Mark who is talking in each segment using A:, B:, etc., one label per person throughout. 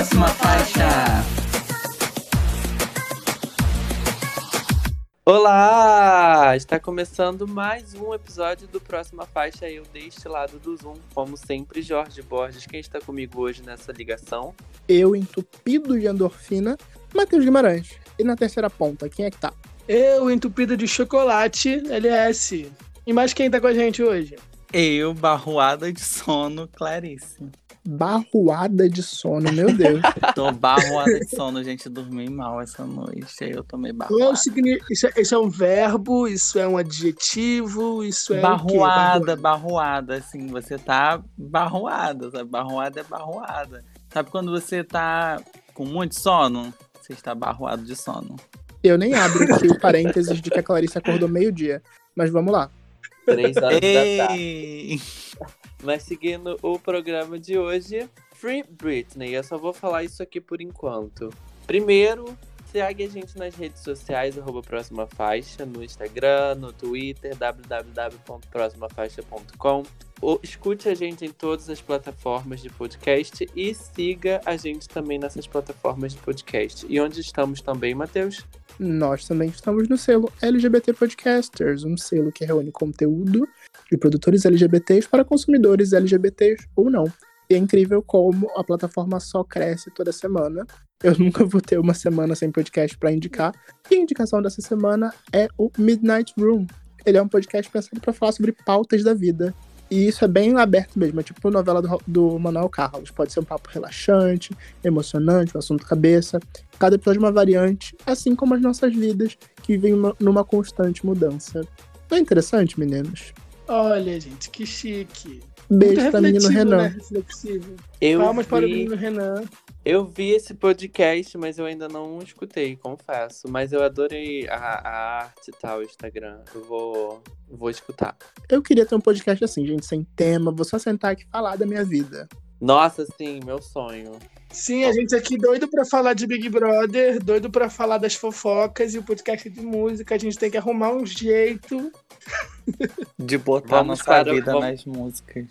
A: Próxima faixa.
B: Olá! Está começando mais um episódio do Próxima Faixa, eu deste lado do Zoom, como sempre, Jorge Borges. Quem está comigo hoje nessa ligação?
C: Eu, entupido de endorfina, Matheus Guimarães. E na terceira ponta, quem é que tá?
D: Eu, entupido de chocolate, LS. E mais quem tá com a gente hoje?
A: Eu, barroada de sono, Clarice.
C: Barroada de sono, meu Deus.
A: Tô barroada de sono, gente. Dormi mal essa noite. Aí eu tomei
D: é
A: barroada.
D: signi- Isso, é, isso é um verbo, isso é um adjetivo, isso é.
A: Barroada, barroada, assim, você tá barroada, sabe? Barroada é barroada. Sabe quando você tá com muito sono? Você está barroado de sono.
C: Eu nem abro aqui o parênteses de que a Clarice acordou meio-dia. Mas vamos lá.
B: Três horas da tarde. Mas seguindo o programa de hoje, Free Britney. Eu só vou falar isso aqui por enquanto. Primeiro, segue a gente nas redes sociais, arroba Próxima Faixa, no Instagram, no Twitter, www.proximafaixa.com. Escute a gente em todas as plataformas de podcast e siga a gente também nessas plataformas de podcast. E onde estamos também, Matheus?
C: Nós também estamos no selo LGBT Podcasters, um selo que reúne conteúdo de produtores LGBTs para consumidores LGBTs ou não. E é incrível como a plataforma só cresce toda semana. Eu nunca vou ter uma semana sem podcast para indicar. E a indicação dessa semana é o Midnight Room. Ele é um podcast pensado para falar sobre pautas da vida. E isso é bem aberto mesmo, é tipo novela do, do Manuel Carlos. Pode ser um papo relaxante, emocionante, um assunto cabeça. Cada episódio é uma variante, assim como as nossas vidas, que vivem uma- numa constante mudança. Não é interessante, meninos?
D: Olha, gente, que chique.
C: Beijo
D: Muito
C: pra menino Renan.
D: Né? Reflexivo.
B: Eu
D: Palmas para o
B: vi-
D: menino Renan.
B: Eu vi esse podcast, mas eu ainda não escutei, confesso. Mas eu adorei a, a arte e tal, o Instagram. Eu vou, vou escutar.
C: Eu queria ter um podcast assim, gente, sem tema, vou só sentar aqui e falar da minha vida.
B: Nossa, sim, meu sonho.
D: Sim, a gente aqui doido pra falar de Big Brother, doido pra falar das fofocas e o podcast de música. A gente tem que arrumar um jeito.
A: De botar
B: Vamos
A: nossa
B: para-
A: vida
B: vamos-
A: nas músicas.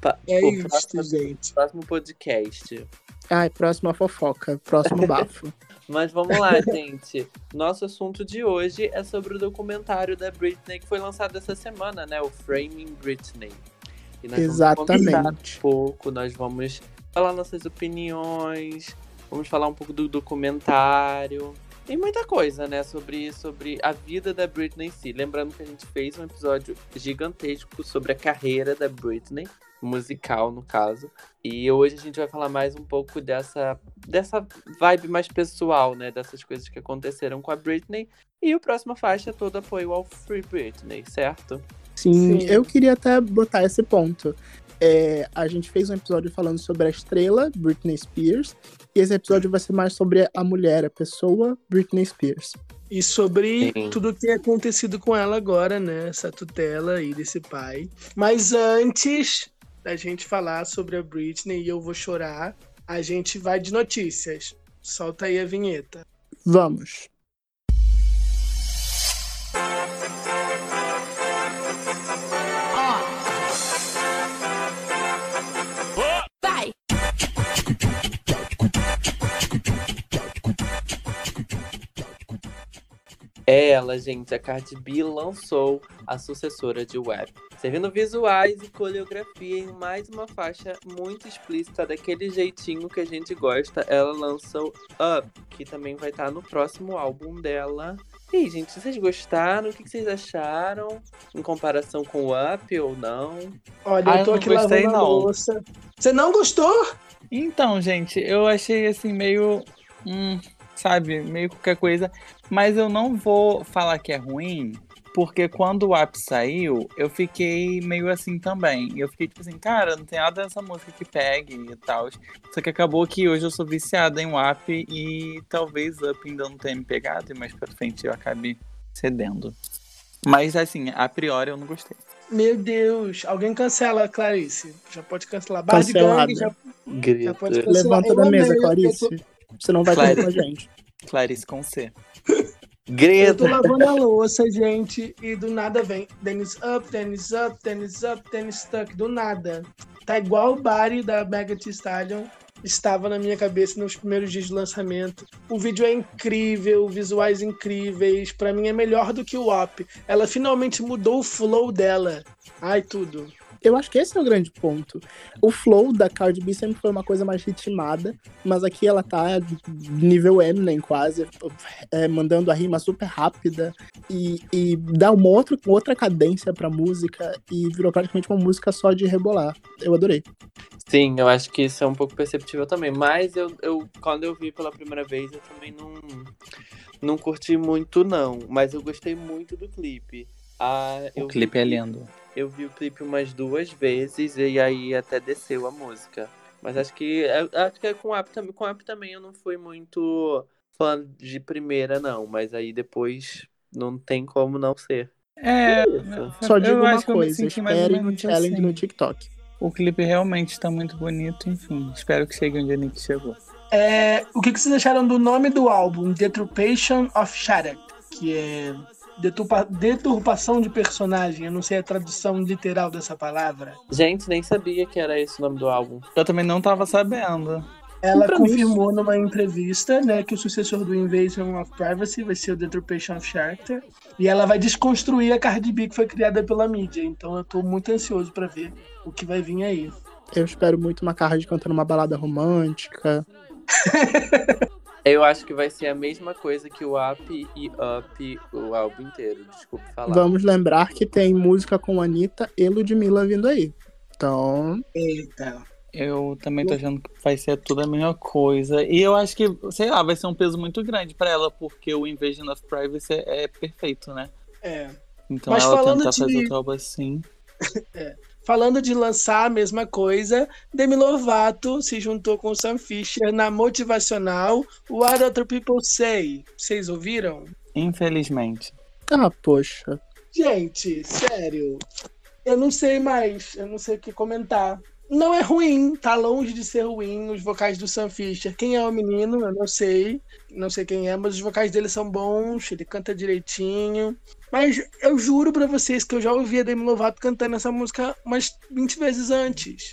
B: Pa-
D: É
B: o
D: isso,
B: próximo,
D: gente.
B: próximo podcast.
C: Ai, próxima fofoca, próximo bafo.
B: Mas vamos lá, gente. Nosso assunto de hoje é sobre o documentário da Britney que foi lançado essa semana, né? O Framing Britney. E nós vamos
C: Exatamente.
B: um pouco, nós vamos falar nossas opiniões, vamos falar um pouco do documentário. Tem muita coisa, né, sobre, sobre a vida da Britney em si. Lembrando que a gente fez um episódio gigantesco sobre a carreira da Britney, musical no caso. E hoje a gente vai falar mais um pouco dessa, dessa vibe mais pessoal, né, dessas coisas que aconteceram com a Britney. E o próximo faixa é todo apoio ao Free Britney, certo?
C: Sim,
D: Sim.
C: eu queria até botar esse ponto. É, a gente fez um episódio falando sobre a estrela, Britney Spears, e esse episódio vai ser mais sobre a mulher, a pessoa, Britney Spears.
D: E sobre
B: Sim.
D: tudo que tem acontecido com ela agora, né? Essa tutela aí desse pai. Mas antes da gente falar sobre a Britney e eu vou chorar, a gente vai de notícias. Solta aí a vinheta.
C: Vamos.
B: É ela, gente, a Cardi B lançou a sucessora de Web, servindo visuais e coreografia em mais uma faixa muito explícita, daquele jeitinho que a gente gosta. Ela lançou Up, que também vai estar no próximo álbum dela. E aí, gente, vocês gostaram? O que vocês acharam? Em comparação com o Up ou não?
D: Olha,
A: Ah,
D: eu tô
A: eu
D: aqui
A: não gostei,
D: lavando a
A: não.
D: louça. Você não gostou?
A: Então, gente, eu achei assim meio. Hum, sabe, meio qualquer coisa. Mas eu não vou falar que é ruim, porque quando o app saiu, eu fiquei meio assim também. Eu fiquei tipo assim, cara, não tem nada nessa música que pegue e tal. Só que acabou que hoje eu sou viciada em WAP e talvez Up ainda não tenha me pegado, e mais pra frente eu acabe cedendo. Mas assim, a priori eu não gostei.
D: Meu Deus, alguém cancela, Clarice. Já pode cancelar. Bar de
C: Cancelada.
D: gangue, já, já pode cancelar.
C: Levanta
D: Eu
C: da
D: amei,
C: mesa,
D: eu tô-
C: Clarice. Você não vai ter
A: Clarice.
C: com a gente.
A: Clarice com C.
D: Eu tô lavando a louça, gente, e do nada vem Dennis up, Dennis up, Dennis up, Dennis stuck, do nada. Tá igual o Barry da Mega T Stallion estava na minha cabeça nos primeiros dias de lançamento. O vídeo é incrível, visuais incríveis. Para mim é melhor do que o Op. Ela finalmente mudou o flow dela. Ai, tudo.
C: Eu acho que esse é o grande ponto. O flow da Cardi B sempre foi uma coisa mais ritmada, mas aqui ela tá nível Eminem quase, é, mandando a rima super rápida e, e dá uma outra, outra cadência pra música e virou praticamente uma música só de rebolar. Eu adorei.
B: Sim, eu acho que isso é um pouco perceptível também. Mas eu, eu quando eu vi pela primeira vez, eu também não, não curti muito, não. Mas eu gostei muito do clipe. Ah,
A: o clipe é lindo.
B: Eu vi o clipe umas duas vezes e aí até desceu a música. Mas acho que é, acho que é com app também, com app também eu não fui muito fã de primeira não, mas aí depois não tem como não ser.
A: É,
C: só digo uma coisa, esperem o challenge assim. no TikTok.
A: O clipe realmente está muito bonito, enfim, espero que chegue onde a Nick chegou.
D: É, o que vocês acharam do nome do álbum, Deturpation of Shattered, que é Deturpa, deturpação de personagem, eu não sei a tradução literal dessa palavra.
B: Gente, nem sabia que era esse o nome do álbum.
A: Eu também não tava sabendo.
D: Ela confirmou isso. numa entrevista, né, que o sucessor do Invasion of Privacy vai ser o Deturpation of Character. E ela vai desconstruir a Cardi B que foi criada pela mídia. Então eu tô muito ansioso para ver o que vai vir aí.
C: Eu espero muito uma Cardi cantando uma balada romântica.
B: Eu acho que vai ser a mesma coisa que o Up e Up, o álbum inteiro, desculpa falar.
C: Vamos lembrar que tem música com Anitta e Ludmilla vindo aí. Então.
D: Eita.
A: Eu também tô achando que vai ser tudo a mesma coisa. E eu acho que, sei lá, vai ser um peso muito grande para ela, porque o Invasion of Privacy é, perfeito, né?
D: É.
A: Então Mas ela tentar de... fazer outro álbum assim.
D: é. Falando de lançar a mesma coisa, Demi Lovato se juntou com Sam Fisher na motivacional What Other People Say. Vocês ouviram?
A: Infelizmente.
C: Ah, poxa.
D: Gente, sério. Eu não sei mais, eu não sei o que comentar. Não é ruim, tá longe de ser ruim os vocais do Sam Fisher. Quem é o menino, eu não sei. Não sei quem é, mas os vocais dele são bons, ele canta direitinho. Mas eu juro para vocês que eu já ouvi a Demi Lovato cantando essa música umas 20 vezes antes.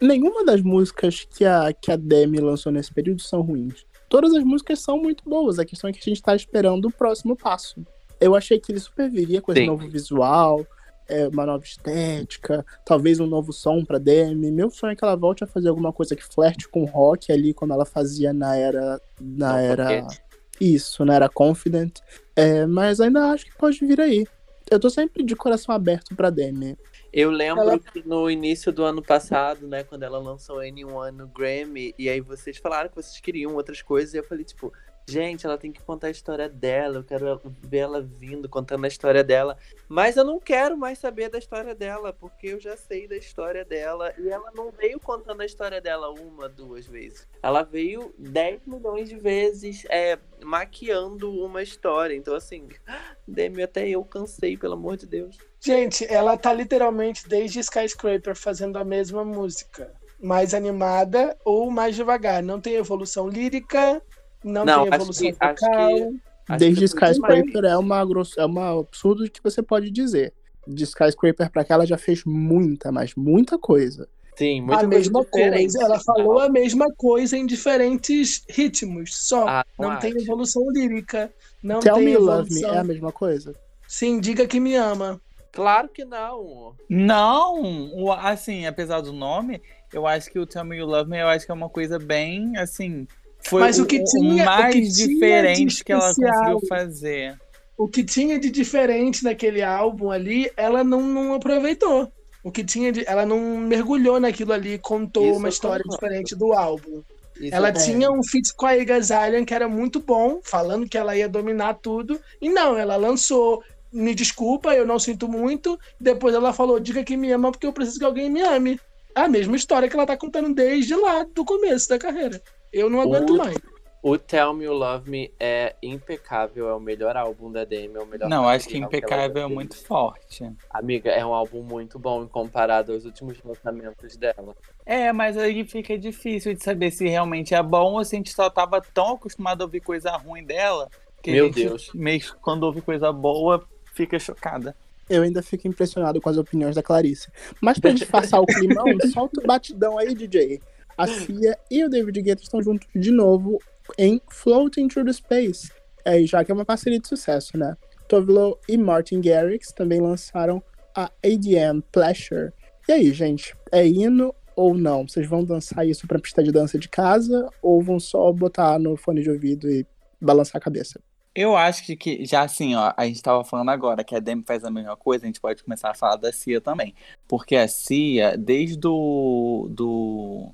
C: Nenhuma das músicas que a, que a Demi lançou nesse período são ruins. Todas as músicas são muito boas. A questão é que a gente tá esperando o próximo passo. Eu achei que ele super viria com esse Sim. novo visual, é, uma nova estética, talvez um novo som pra Demi. Meu sonho é que ela volte a fazer alguma coisa que flerte com rock ali, como ela fazia na era. Na Não, era. Isso, na era Confident. É, mas ainda acho que pode vir aí. Eu tô sempre de coração aberto pra Demi.
B: Eu lembro ela... que no início do ano passado, né, quando ela lançou Anyone no Grammy, e aí vocês falaram que vocês queriam outras coisas, e eu falei, tipo, Gente, ela tem que contar a história dela. Eu quero ver ela vindo, contando a história dela. Mas eu não quero mais saber da história dela, porque eu já sei da história dela. E ela não veio contando a história dela uma, duas vezes. Ela veio 10 milhões de vezes é, maquiando uma história. Então, assim, Demi, até eu cansei, pelo amor de Deus.
D: Gente, ela tá literalmente desde Skyscraper fazendo a mesma música. Mais animada ou mais devagar. Não tem evolução lírica, não, não tem evolução que, vocal.
C: Que, Desde Skyscraper é uma, é uma absurdo que você pode dizer. De Skyscraper pra cá ela já fez muita, mas muita coisa.
B: Sim, muita
D: a mesma coisa. Ela falou a mesma coisa em diferentes ritmos, só. Ah, não, não tem evolução lírica. Não
C: Tell
D: tem
C: Me
D: evolução.
C: Love Me é a mesma coisa?
D: Sim, diga que me ama.
B: Claro que não.
A: Não, assim, apesar do nome, eu acho que o Tell Me You Love Me, eu acho que é uma coisa bem, assim, foi Mas o, que tinha, o mais o que diferente que ela conseguiu fazer.
D: O que tinha de diferente naquele álbum ali, ela não, não aproveitou. O que tinha de, ela não mergulhou naquilo ali, contou Isso uma história diferente do álbum. Isso ela é tinha um feat com a Iggy Azalea que era muito bom, falando que ela ia dominar tudo. E não, ela lançou Me Desculpa, eu não sinto muito. Depois ela falou, diga que me ama porque eu preciso que alguém me ame. É a mesma história que ela tá contando desde lá, do começo da carreira. Eu não aguento o, mais.
B: O Tell Me You Love Me é impecável, é o melhor álbum da Demi, é o melhor
A: Não, acho que impecável é muito forte.
B: Amiga, é um álbum muito bom comparado aos últimos lançamentos dela.
A: É, mas aí fica difícil de saber se realmente é bom ou se a gente só tava tão acostumado a ouvir coisa ruim dela. Que
B: Meu
A: a gente,
B: Deus.
A: Meio quando ouve coisa boa, fica chocada.
C: Eu ainda fico impressionado com as opiniões da Clarice. Mas pra disfarçar o climão, solta o batidão aí, DJ. A Cia e o David Guetta estão juntos de novo em Floating Through the Space. É, já que é uma parceria de sucesso, né? Tovlo e Martin Garrix também lançaram a ADM Pleasure. E aí, gente, é hino ou não? Vocês vão dançar isso pra pista de dança de casa ou vão só botar no fone de ouvido e balançar a cabeça?
A: Eu acho que, que já assim, ó, a gente tava falando agora que a Demi faz a mesma coisa, a gente pode começar a falar da Cia também. Porque a Cia, desde o do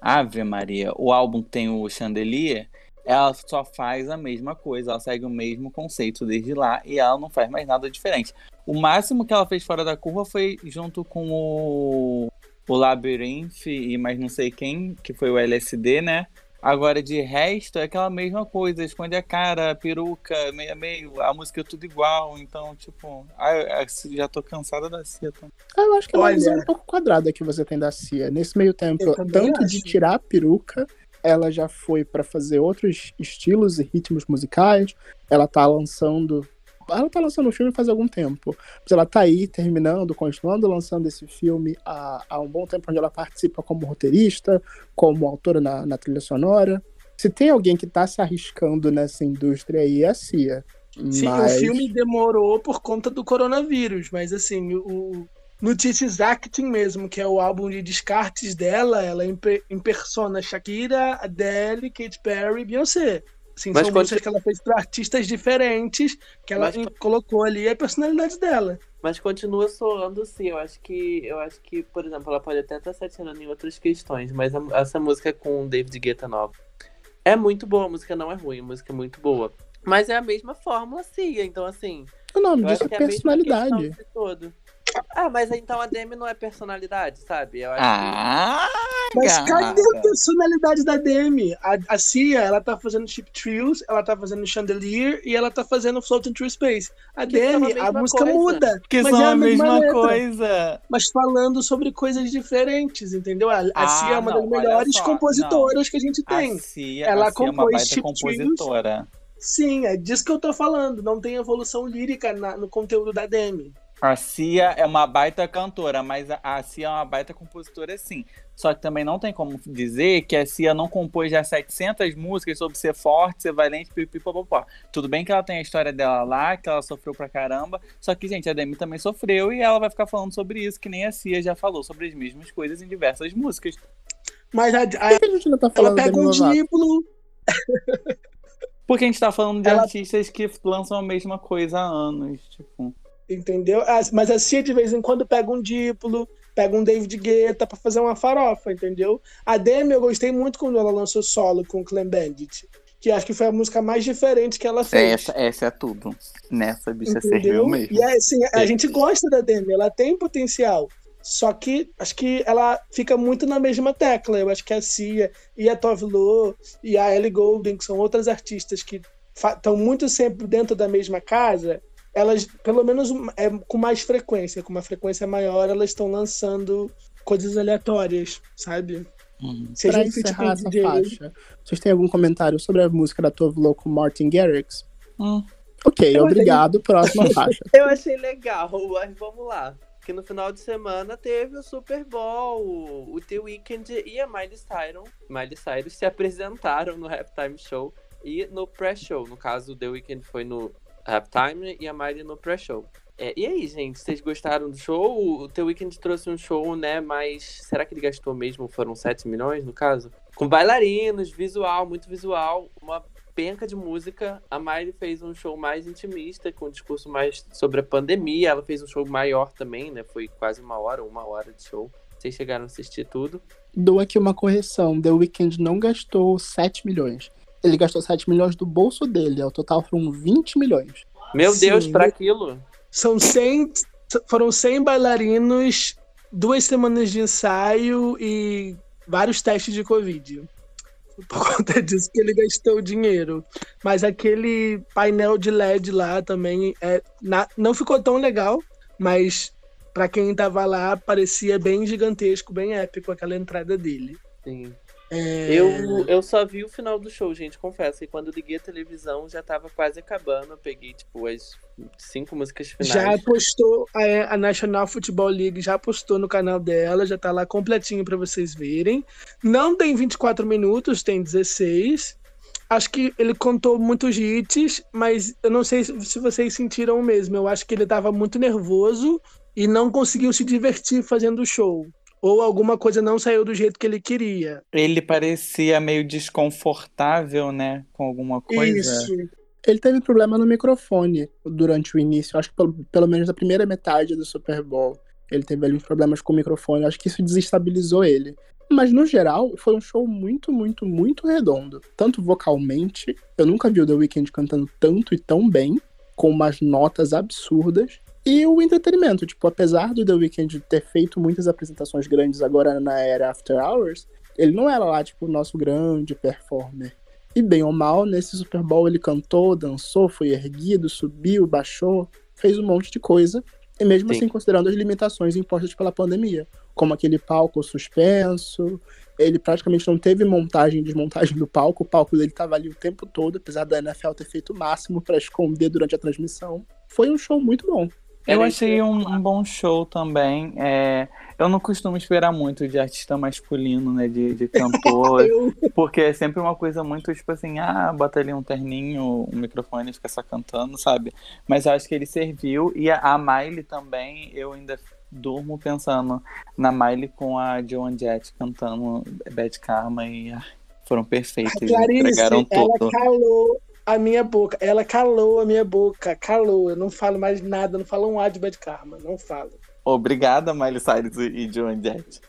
A: Ave Maria, o álbum tem o Chandelier, ela só faz a mesma coisa, ela segue o mesmo conceito desde lá e ela não faz mais nada diferente. O máximo que ela fez fora da curva foi junto com o, o Labyrinth e mais não sei quem, que foi o LSD, né? Agora, de resto, é aquela mesma coisa, esconde a cara, peruca, meio a meio, a música é tudo igual, então, tipo, ah, já tô cansada da Cia também.
C: Ah, eu acho que é uma visão um pouco quadrada que você tem da Cia. Nesse meio tempo, tanto acho. de tirar a peruca, ela já foi para fazer outros estilos e ritmos musicais, ela tá lançando ela tá lançando o filme faz algum tempo. Mas ela tá aí terminando, continuando lançando esse filme há, há um bom tempo, onde ela participa como roteirista, como autora na, na trilha sonora. Se tem alguém que tá se arriscando nessa indústria aí, é a Cia.
D: Sim, mas... o filme demorou por conta do coronavírus, mas assim, o Notícias Acting mesmo, que é o álbum de descartes dela, ela impersona Shakira, Adele, Katy Perry e Beyoncé. Assim, Mas são quando... músicas que ela fez para artistas diferentes, que ela Mas... colocou ali a personalidade dela.
B: Mas continua soando sim. Eu acho que, eu acho que, por exemplo, ela pode até estar se atirando em outras questões, mas a, essa música com o David Guetta nova é muito boa. A música não é ruim, a música é muito boa. Mas é a mesma fórmula, sim. Então, assim.
C: O nome disso é, é personalidade.
B: Todo. Ah, mas então a Demi não é personalidade, sabe?
A: Eu acho ah,
D: que... Mas cadê a personalidade da Demi? A, a Cia, ela tá fazendo Chip Trills, ela tá fazendo Chandelier e ela tá fazendo Floating Through Space. A que Demi, a, a música coisa. muda.
A: Que são é a, mesma, mesma coisa.
D: Mas falando sobre coisas diferentes, entendeu? A, a ah, Cia é uma não, das melhores compositoras não. que a gente tem. A
A: Cia, ela a Cia compôs é uma Chip compositora. Trills.
D: Sim, é disso que eu tô falando. Não tem evolução lírica na, no conteúdo da Demi.
A: A Cia é uma baita cantora, mas a Cia é uma baita compositora sim. Só que também não tem como dizer que a Cia não compôs já 700 músicas sobre ser forte, ser valente, pipipopopó. Tudo bem que ela tem a história dela lá, que ela sofreu pra caramba. Só que, gente, a Demi também sofreu e ela vai ficar falando sobre isso, que nem a Cia já falou sobre as mesmas coisas em diversas músicas.
D: Mas a, a, a, gente não tá falando ela pega um dípulo.
A: Porque a gente tá falando de ela... artistas que lançam a mesma coisa há anos, tipo
D: entendeu? Ah, mas a Cia de vez em quando pega um Diplo, pega um David Guetta para fazer uma farofa, entendeu? A Demi eu gostei muito quando ela lançou solo com o Clem Bandit, que acho que foi a música mais diferente que ela fez.
A: Essa, essa é tudo. Nessa bicha entendeu? serviu mesmo.
D: E é, assim, a gente gosta da Demi, ela tem potencial. Só que acho que ela fica muito na mesma tecla. Eu acho que a Cia e a Tove Lo e a Ellie Goulding, que são outras artistas que estão muito sempre dentro da mesma casa, elas, pelo menos é, com mais frequência, com uma frequência maior, elas estão lançando coisas aleatórias, sabe?
C: Uhum. Seja pra encerrar essa faixa, vocês têm algum comentário sobre a música da Tove Lo com Martin Garrix?
A: Hum.
C: Ok, eu obrigado. Achei... Próxima faixa.
B: eu achei legal, mas vamos lá. Que no final de semana teve o Super Bowl. O The Weeknd e a Miley Cyrus, Miley Cyrus se apresentaram no Halftime Show e no pré-show. No caso, o The Weeknd foi no Halftime e a Miley no pré-show. É, e aí, gente, vocês gostaram do show? O The Weeknd trouxe um show, né? Mas será que ele gastou mesmo? Foram 7 milhões, no caso? Com bailarinos, visual, muito visual, uma penca de música. A Miley fez um show mais intimista, com um discurso mais sobre a pandemia. Ela fez um show maior também, né? Foi quase uma hora, uma hora de show. Vocês chegaram a assistir tudo?
C: Dou aqui uma correção. The Weeknd não gastou 7 milhões ele gastou 7 milhões do bolso dele. Ao total foram 20 milhões.
B: Meu Sim. Deus, para aquilo.
D: São 100, foram 100 bailarinos, duas semanas de ensaio e vários testes de Covid. Por conta disso que ele gastou dinheiro. Mas aquele painel de LED lá também é, na, não ficou tão legal, mas para quem tava lá parecia bem gigantesco, bem épico aquela entrada dele.
B: Sim.
D: É,
B: Eu, eu só vi o final do show, gente, confesso. E quando liguei a televisão já tava quase acabando. Eu peguei, tipo, as cinco músicas finais.
D: Já postou, a, a National Football League já postou no canal dela, já tá lá completinho pra vocês verem. Não tem 24 minutos, tem 16. Acho que ele contou muitos hits, mas eu não sei se se vocês sentiram o mesmo. Eu acho que ele tava muito nervoso e não conseguiu se divertir fazendo o show. Ou alguma coisa não saiu do jeito que ele queria.
A: Ele parecia meio desconfortável, né? Com alguma coisa.
D: Isso.
C: Ele teve problema no microfone durante o início, acho que pelo, pelo menos na primeira metade do Super Bowl. Ele teve ali uns problemas com o microfone, acho que isso desestabilizou ele. Mas no geral, foi um show muito, muito, muito redondo. Tanto vocalmente, eu nunca vi o The Weeknd cantando tanto e tão bem, com umas notas absurdas. E o entretenimento, tipo, apesar do The Weeknd ter feito muitas apresentações grandes agora na era After Hours, ele não era lá, tipo, o nosso grande performer. E bem ou mal, nesse Super Bowl ele cantou, dançou, foi erguido, subiu, baixou, fez um monte de coisa. E mesmo
B: Sim.
C: assim, considerando as limitações impostas pela pandemia, como aquele palco suspenso, ele praticamente não teve montagem e desmontagem do palco, o palco dele estava ali o tempo todo, apesar da NFL ter feito o máximo para esconder durante a transmissão. Foi um show muito bom.
A: Eu achei um, um bom show também. É, eu não costumo esperar muito de artista masculino, né? De, de cantor. Porque é sempre uma coisa muito tipo assim, ah, bota ali um terninho, um microfone e fica só cantando, sabe? Mas eu acho que ele serviu. E a, a Miley também, eu ainda durmo pensando na Miley com a Joan Jett cantando Bad Karma e ah, foram perfeitos.
D: Clarice,
A: entregaram
D: ela
A: tudo.
D: calou a minha boca. Ela calou a minha boca, calou. Eu não falo mais nada, não falo um A de Bad Karma, não falo.
A: Obrigada, Miley Cyrus e Joan Jett.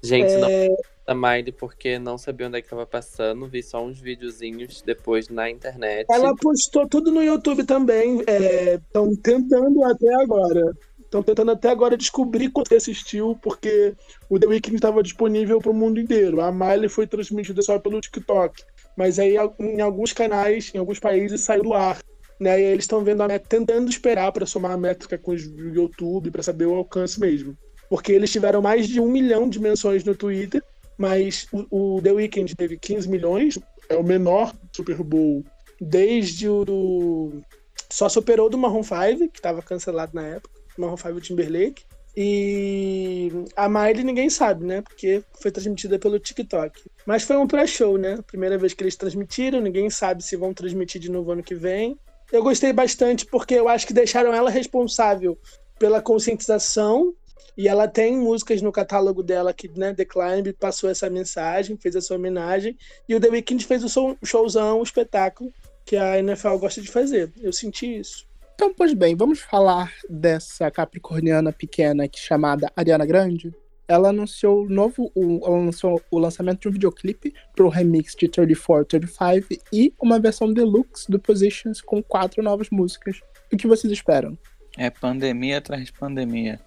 B: Gente, não
D: É,
B: da Miley porque não sabia onde é que tava passando. Vi só uns videozinhos depois na internet.
D: ela postou tudo no YouTube também. Estão tentando até agora. Estão tentando até agora descobrir quando você assistiu, porque o The Weeknd estava disponível para o mundo inteiro. A Miley foi transmitida só pelo TikTok. Mas aí em alguns canais, em alguns países, saiu do ar. Né? E eles estão vendo a meta, tentando esperar para somar a métrica com o YouTube, para saber o alcance mesmo. Porque eles tiveram mais de um milhão de menções no Twitter, mas o, o The Weeknd teve 15 milhões, é o menor Super Bowl desde o do. Só superou do Marron 5, que estava cancelado na época, Marron 5 e o Timberlake. E a Miley ninguém sabe, né? Porque foi transmitida pelo TikTok. Mas foi um pré-show, né? Primeira vez que eles transmitiram, ninguém sabe se vão transmitir de novo ano que vem. Eu gostei bastante porque eu acho que deixaram ela responsável pela conscientização e ela tem músicas no catálogo dela que, né, The Climb passou essa mensagem, fez essa homenagem. E o The Weeknd fez o show- showzão, o espetáculo que a NFL gosta de fazer. Eu senti isso.
C: Então, pois bem, vamos falar dessa capricorniana pequena que chamada Ariana Grande. Ela anunciou o novo, o, ela anunciou o lançamento de um videoclipe pro remix de 34, 35 e uma versão deluxe do Positions com quatro novas músicas. O que vocês esperam?
A: É pandemia atrás de pandemia.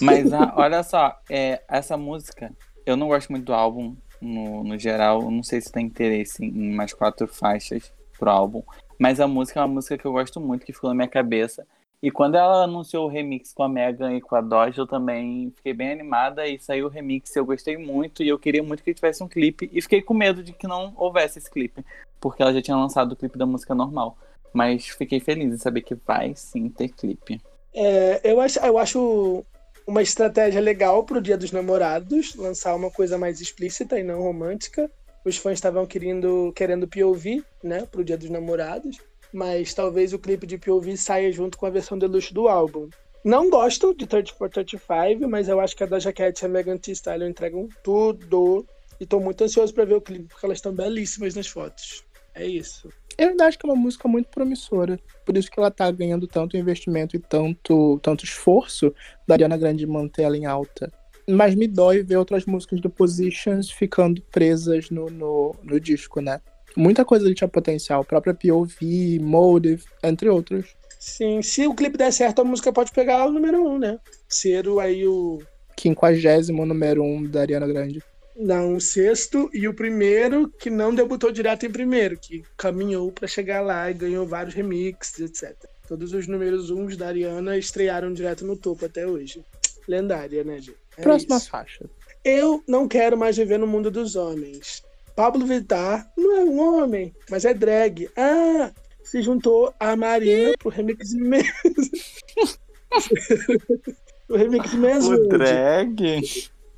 A: Mas ah, olha só, é, essa música, eu não gosto muito do álbum no, no geral. Não sei se tem interesse em mais quatro faixas pro álbum. Mas a música é uma música que eu gosto muito, que ficou na minha cabeça. E quando ela anunciou o remix com a Megan e com a Doja, eu também fiquei bem animada e saiu o remix. Eu gostei muito e eu queria muito que tivesse um clipe. E fiquei com medo de que não houvesse esse clipe, porque ela já tinha lançado o clipe da música normal. Mas fiquei feliz em saber que vai sim ter clipe.
D: É, eu, acho, eu acho uma estratégia legal pro Dia dos Namorados, lançar uma coisa mais explícita e não romântica. Os fãs estavam querendo, querendo POV, né, pro Dia dos Namorados, mas talvez o clipe de POV saia junto com a versão deluxe do álbum. Não gosto de 34 35, mas eu acho que a Doja Cat e a Megan Thee Stallion entregam tudo. E tô muito ansioso pra ver o clipe, porque elas estão belíssimas nas fotos. É isso.
C: Eu ainda acho que é uma música muito promissora. Por isso que ela tá ganhando tanto investimento e tanto, tanto esforço da Ariana Grande manter ela em alta. Mas me dói ver outras músicas do Positions ficando presas no, no, no disco, né? Muita coisa ali tinha potencial. A própria POV, Motive, entre outros.
D: Sim, se o clipe der certo, a música pode pegar o número um, né? Ser o, aí o
C: Quinquagésimo número um da Ariana Grande.
D: Não, o sexto e o primeiro que não debutou direto em primeiro, que caminhou pra chegar lá e ganhou vários remixes, etc. Todos os números uns da Ariana estrearam direto no topo até hoje. Lendária, né, gente? É
C: Próxima
D: isso.
C: faixa.
D: Eu não quero mais viver no mundo dos homens. Pablo Vittar não é um homem, mas é drag. Ah, se juntou a Marina pro remix de Men's. o remix de Men's
A: O drag.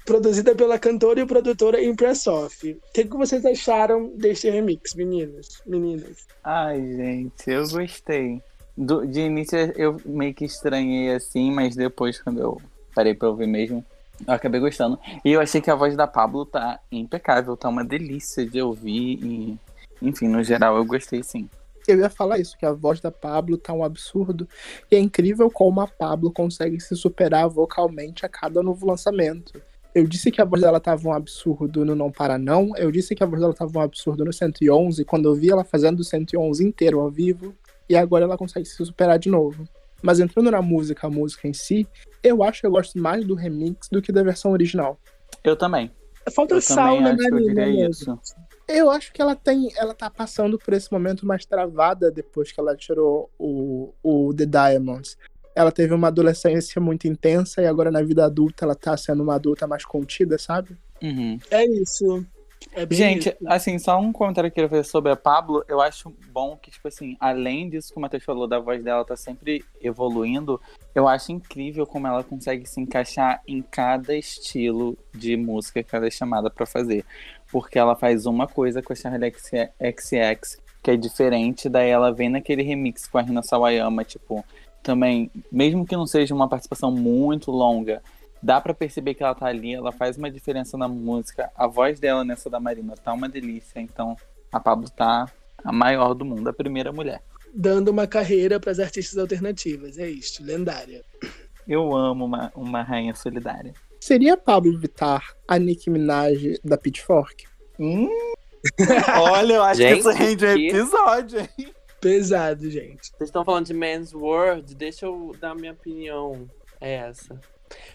D: produzida pela cantora e produtora Impress Off. O que, que vocês acharam deste remix, meninos? Meninas?
A: Ai, gente, eu gostei. Do- de início eu meio que estranhei assim, mas depois, quando eu parei pra ouvir mesmo, eu acabei gostando. E eu achei que a voz da Pablo tá impecável, tá uma delícia de ouvir. E, enfim, no geral eu gostei sim.
C: Eu ia falar isso, que a voz da Pablo tá um absurdo. E é incrível como a Pablo consegue se superar vocalmente a cada novo lançamento. Eu disse que a voz dela tava um absurdo no Não Para Não. Eu disse que a voz dela tava um absurdo no 111, quando eu vi ela fazendo o 111 inteiro ao vivo. E agora ela consegue se superar de novo. Mas entrando na música, a música em si, eu acho que eu gosto mais do remix do que da versão original.
A: Eu também.
D: Falta
A: Eu
D: sal
A: também
D: na
A: acho que eu
D: Marina.
A: isso.
C: Eu acho que ela tem. Ela tá passando por esse momento mais travada depois que ela tirou o, o The Diamonds. Ela teve uma adolescência muito intensa e agora na vida adulta ela tá sendo uma adulta mais contida, sabe?
A: Uhum.
D: É isso. É bem
A: Gente,
D: isso.
A: assim, só um comentário que eu queria fazer sobre a Pablo. Eu acho bom que, tipo assim, além disso que o Matheus falou, da voz dela tá sempre evoluindo, eu acho incrível como ela consegue se encaixar em cada estilo de música que ela é chamada pra fazer. Porque ela faz uma coisa com a Charlie XX, que é diferente, daí ela vem naquele remix com a Rina Sawayama, tipo, também, mesmo que não seja uma participação muito longa, dá pra perceber que ela tá ali, ela faz uma diferença na música. A voz dela nessa da Marina tá uma delícia, então a Pablo tá a maior do mundo, a primeira mulher.
D: Dando uma carreira para as artistas alternativas. É isso, lendária.
A: Eu amo uma, uma rainha solidária.
C: Seria a Pablo Vittar a Nicki Minaj da Pitchfork?
A: Hum? Olha, eu acho
B: Gente,
A: que isso rende um episódio, hein?
D: Pesado, gente.
B: Vocês estão falando de Man's World, deixa eu dar minha opinião. É essa.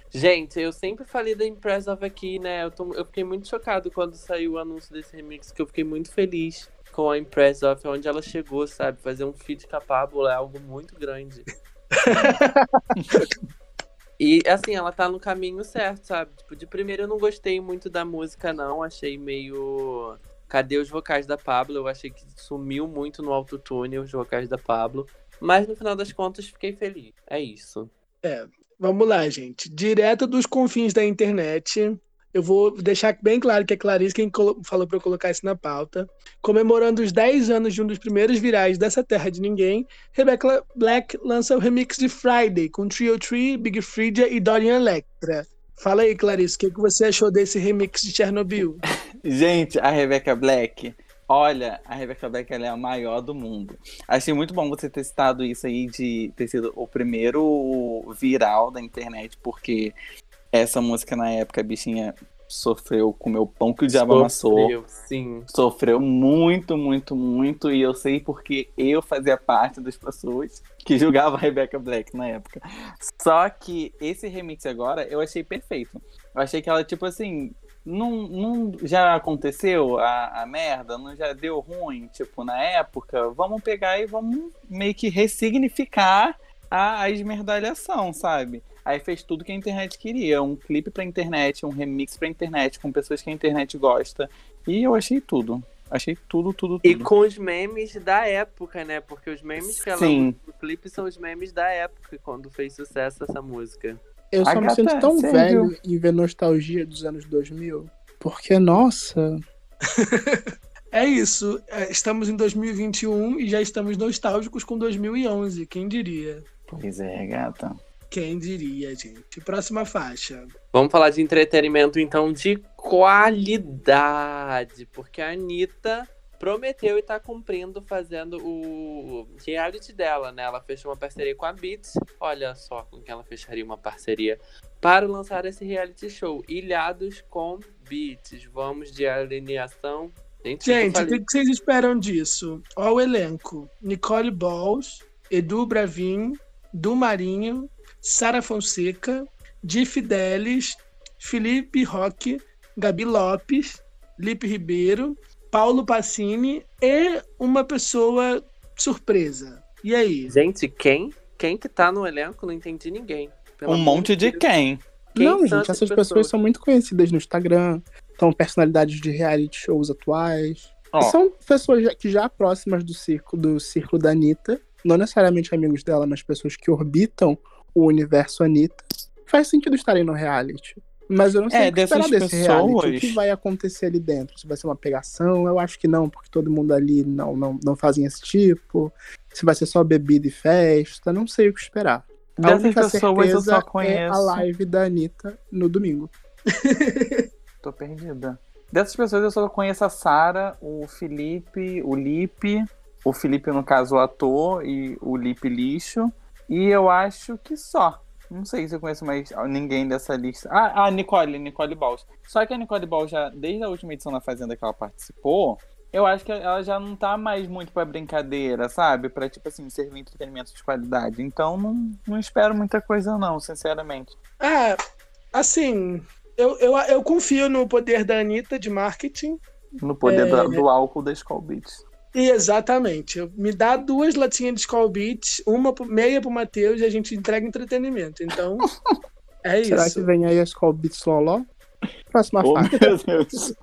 B: Gente, eu sempre falei da Impress of aqui, né? Eu, tô- eu fiquei muito chocado quando saiu o anúncio desse remix, que eu fiquei muito feliz com a Impress of, onde ela chegou, sabe? Fazer um feat com a Pablo é algo muito grande. e assim, ela tá no caminho certo, sabe? Tipo, de primeiro eu não gostei muito da música, não. Achei meio. Cadê os vocais da Pablo? Eu achei que sumiu muito no autotune os vocais da Pablo. Mas no final das contas fiquei feliz. É isso.
D: Vamos lá, gente. Direto dos confins da internet. Eu vou deixar bem claro que é Clarice quem falou para eu colocar isso na pauta. Comemorando os 10 anos de um dos primeiros virais dessa terra de ninguém, Rebecca Black lança o remix de Friday com Trio Tree, Big Freedia e Dorian Electra. Fala aí, Clarice, o que, que você achou desse remix de Chernobyl?
A: Gente, a Rebecca Black. Olha, a Rebecca Black ela é a maior do mundo. Achei muito bom você ter citado isso aí de ter sido o primeiro viral da internet, porque essa música na época a bichinha sofreu com meu pão que o diabo amassou.
B: Sofreu, Sim.
A: Sofreu muito, muito, muito. E eu sei porque eu fazia parte das pessoas que julgavam a Rebecca Black na época. Só que esse remix agora eu achei perfeito. Eu achei que ela, tipo assim, não, não já aconteceu a, a merda, não já deu ruim, tipo, na época. Vamos pegar e vamos meio que ressignificar a, a esmerdalhação, sabe? Aí fez tudo que a internet queria. Um clipe pra internet, um remix pra internet, com pessoas que a internet gosta. E eu achei tudo. Achei tudo, tudo, tudo.
B: E com os memes da época, né? Porque os memes que ela
A: Sim.
B: usa no clipe são os memes da época, quando fez sucesso essa música.
C: Eu só me sinto tão velho em ver nostalgia dos anos 2000. Porque, nossa,
D: É isso. é, Estamos em 2021 e já estamos nostálgicos com 2011. Quem diria?
A: Pois é, gata.
D: Quem diria, gente? Próxima faixa.
B: Vamos falar de entretenimento, então, de qualidade. Porque a Anitta prometeu e tá cumprindo fazendo o reality dela, né? Ela fechou uma parceria com a Beats. Olha só com quem ela fecharia uma parceria. Para lançar esse reality show. Ilhados com Beats. Vamos de alineação. Gente, o que eu
D: Gente, o que vocês esperam disso? Ó, o elenco: Nicole Balls, Edu Bravin, Du Marinho, Sara Fonseca, Di Fidelis, Felipe Roque, Gabi Lopes, Lipe Ribeiro, Paulo Passini e uma pessoa surpresa. E aí?
B: Gente, quem? Quem que tá no elenco? Não entendi ninguém. Pelo
A: Um monte de quem?
B: Quem
C: não, gente, essas pessoas? são muito conhecidas no Instagram, são personalidades de reality shows atuais.
A: Ó.
C: São pessoas que já próximas do círculo, do círculo da Anitta, não necessariamente amigos dela, mas pessoas que orbitam o universo Anitta. Faz sentido estarem no reality. Mas eu não sei
A: É,
C: o que esperar
A: dessas
C: desse reality. O
A: pessoas-
C: que vai acontecer ali dentro? Se vai ser uma pegação? Eu acho que não, porque todo mundo ali não, não, não fazem esse tipo. Se vai ser só bebida e festa, não sei o que esperar. A
A: Dessas
C: única
A: pessoas eu só
C: é a
A: conheço.
C: live da Anitta no domingo.
A: Tô perdida. Dessas pessoas eu só conheço a Sara, o Felipe, o Lipe, o Felipe, no caso, o ator, e o Lipe lixo. E eu acho que só. Não sei se eu conheço mais ninguém dessa lista. Ah, a Nicole, Nicole Balls. Só que a Nicole Balls já, desde a última edição da Fazenda que ela participou, eu acho que ela já não tá mais muito pra brincadeira, sabe? Pra, tipo assim, servir entretenimento de qualidade. Então não, não espero muita coisa, não, sinceramente.
D: Ah, assim, eu, eu, eu confio no poder da Anitta de marketing.
A: No poder
D: É.
A: do, do álcool da Skull Beats.
D: E exatamente. eu- Me dá duas latinhas de Skull Beats, uma meia pro Matheus e a gente entrega entretenimento. Então, é
C: Será
D: isso.
C: que vem aí a Skull Beats Loló? Próxima
A: Oh,
C: fase.
A: meu Deus.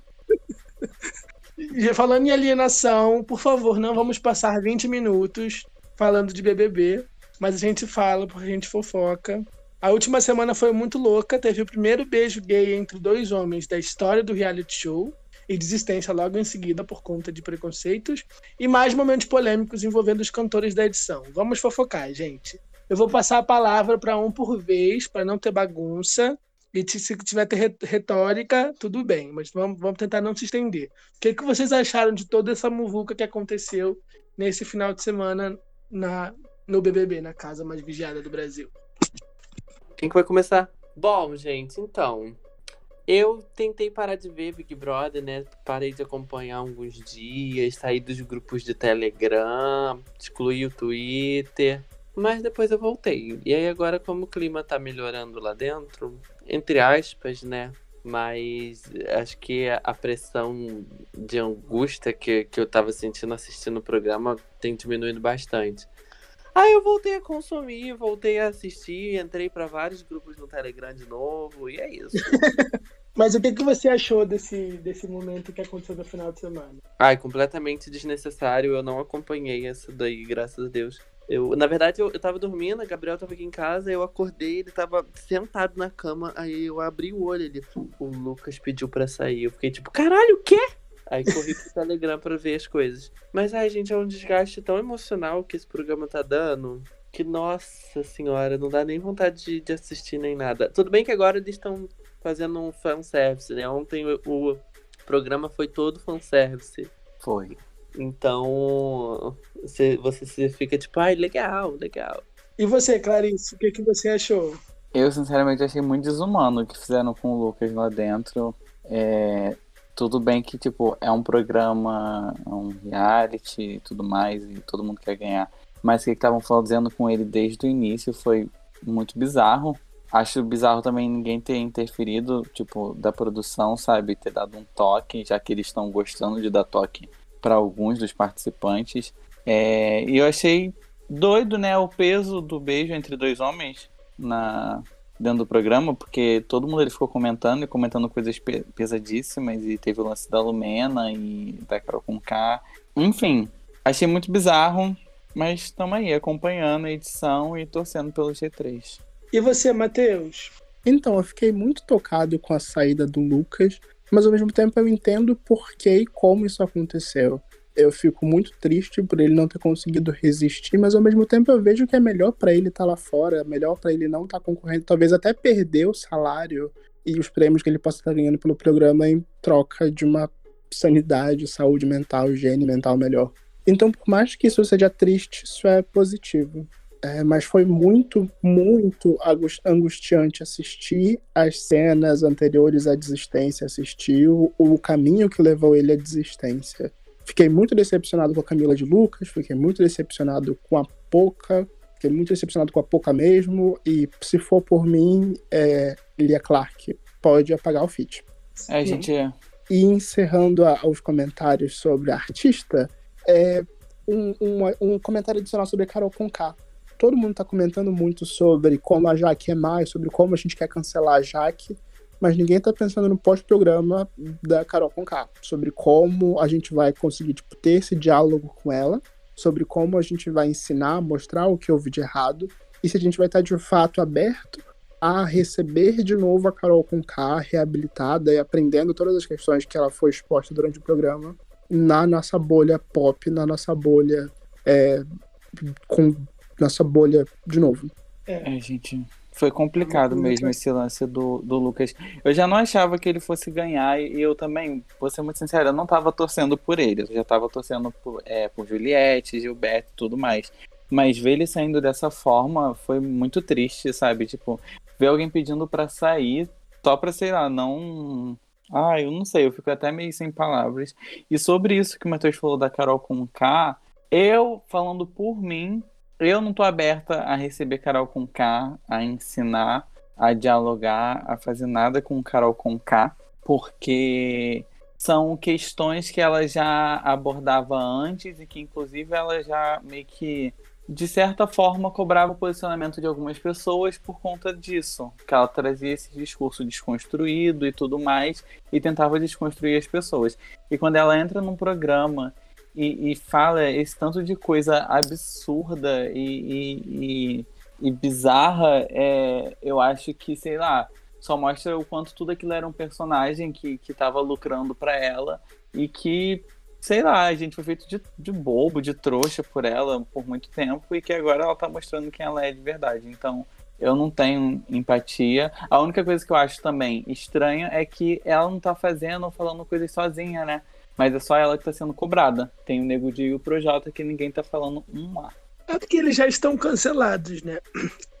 D: E falando em alienação, por favor, não vamos passar 20 minutos falando de BBB, mas a gente fala porque a gente fofoca. A última semana foi muito louca, teve o primeiro beijo gay entre dois homens da história do reality show e desistência logo em seguida por conta de preconceitos e mais momentos polêmicos envolvendo os cantores da edição. Vamos fofocar, gente. Eu vou passar a palavra para um por vez, para não ter bagunça. E se tiver ter re- retórica, tudo bem, mas vamos, vamos tentar não se estender. O que, que vocês acharam de toda essa muvuca que aconteceu nesse final de semana na, no BBB, na casa mais vigiada do Brasil?
B: Quem que vai começar? Bom, gente, então. Eu tentei parar de ver Big Brother, né? Parei de acompanhar alguns dias, saí dos grupos de Telegram, excluí o Twitter. Mas depois eu voltei. E aí agora, como o clima tá melhorando lá dentro, entre aspas, né? Mas acho que a- pressão de angústia que, que eu tava sentindo assistindo o programa tem diminuído bastante. Aí eu voltei a consumir, voltei a assistir, entrei pra vários grupos no Telegram de novo, e é isso.
D: Mas o que, que você achou desse, desse momento que aconteceu no final de semana?
B: Ai, completamente desnecessário, eu não acompanhei essa daí, graças a Deus. Eu, na verdade, eu, eu tava dormindo, a Gabriel tava aqui em casa, eu acordei, ele tava sentado na cama, aí eu abri o olho, ele, o Lucas pediu pra sair, eu fiquei tipo, caralho, o quê? Aí corri pro Telegram pra ver as coisas. Mas, ai, gente, é um desgaste tão emocional que esse programa tá dando, que, nossa senhora, não dá nem vontade de, de assistir nem nada. Tudo bem que agora eles estão fazendo um fanservice, né? Ontem o, o programa foi todo fanservice.
A: Foi.
B: Então, você, você fica tipo, ai, legal, legal.
D: E você, Clarice, o que, que você achou?
A: Eu, sinceramente, achei muito desumano o que fizeram com o Lucas lá dentro. É, tudo bem que, tipo, é um programa, é um reality e tudo mais, e todo mundo quer ganhar. Mas o que estavam fazendo com ele desde o início foi muito bizarro. Acho bizarro também ninguém ter interferido, tipo, da produção, sabe? Ter dado um toque, já que eles estão gostando de dar toque para alguns dos participantes. É, e eu achei doido, né? O peso do beijo entre dois homens na dentro do programa, porque todo mundo ele ficou comentando e comentando coisas pe- pesadíssimas e teve o lance da Lumena e da Carol Conká. Enfim, achei muito bizarro, mas estamos aí acompanhando a edição e torcendo pelo G3.
D: E você, Matheus?
C: Então, eu fiquei muito tocado com a saída do Lucas, mas ao mesmo tempo eu entendo por que e como isso aconteceu. Eu fico muito triste por ele não ter conseguido resistir, mas ao mesmo tempo eu vejo que é melhor pra ele estar lá fora, é melhor pra ele não estar concorrendo, talvez até perder o salário e os prêmios que ele possa estar ganhando pelo programa em troca de uma sanidade, saúde mental, higiene mental melhor. Então, por mais que isso seja triste, isso é positivo. É, mas foi muito, muito angustiante assistir as cenas anteriores à desistência, assistir o, o caminho que levou ele à desistência. Fiquei muito decepcionado com a Camila de Lucas, fiquei muito decepcionado com a Poca, fiquei muito decepcionado com a Poca mesmo, e se for por mim, é, Lia Clark pode apagar o feat.
A: É, a gente.
C: E encerrando a- os comentários sobre a artista, é, um, um, um comentário adicional sobre a Carol Conká. todo mundo tá comentando muito sobre como a Jaque é mais, sobre como a gente quer cancelar a Jaque, mas ninguém tá pensando no pós-programa da Carol Conká, sobre como a gente vai conseguir tipo, ter esse diálogo com ela, sobre como a gente vai ensinar, mostrar o que houve de errado, e se a gente vai estar de fato aberto a receber de novo a Carol Conká reabilitada e aprendendo todas as questões que ela foi exposta durante o programa na nossa bolha pop, na nossa bolha é, com nossa bolha de novo.
A: É, gente, foi complicado mesmo esse lance do, do Lucas. Eu já não achava que ele fosse ganhar e eu também, vou ser muito sincero, eu não tava torcendo por ele. Eu já tava torcendo por, é, por Juliette, Gilberto e tudo mais. Mas ver ele saindo dessa forma foi muito triste, sabe? Tipo, ver alguém pedindo para sair só pra, sei lá, não. Ah, eu não sei, eu fico até meio sem palavras. E sobre isso que o Matheus falou da Carol com K, eu, falando por mim, eu não tô aberta a receber Carol com K, a ensinar, a dialogar, a fazer nada com Carol com K, porque são questões que ela já abordava antes e que inclusive ela já meio que de certa forma cobrava o posicionamento de algumas pessoas por conta disso, que ela trazia esse discurso desconstruído e tudo mais e tentava desconstruir as pessoas. E quando ela entra num programa e, e fala esse tanto de coisa absurda e, e, e bizarra, é, eu acho que, sei lá, só mostra o quanto tudo aquilo era um personagem que, que tava lucrando para ela e que, sei lá, a gente foi feito de, de bobo, de trouxa por ela por muito tempo e que agora ela tá mostrando quem ela é de verdade. Então, eu não tenho empatia. A única coisa que eu acho também estranha é que ela não tá fazendo ou falando coisas sozinha, né? Mas é só ela que tá sendo cobrada. Tem o Nego de e o Projota que ninguém tá falando um A.
D: É porque eles já estão cancelados, né?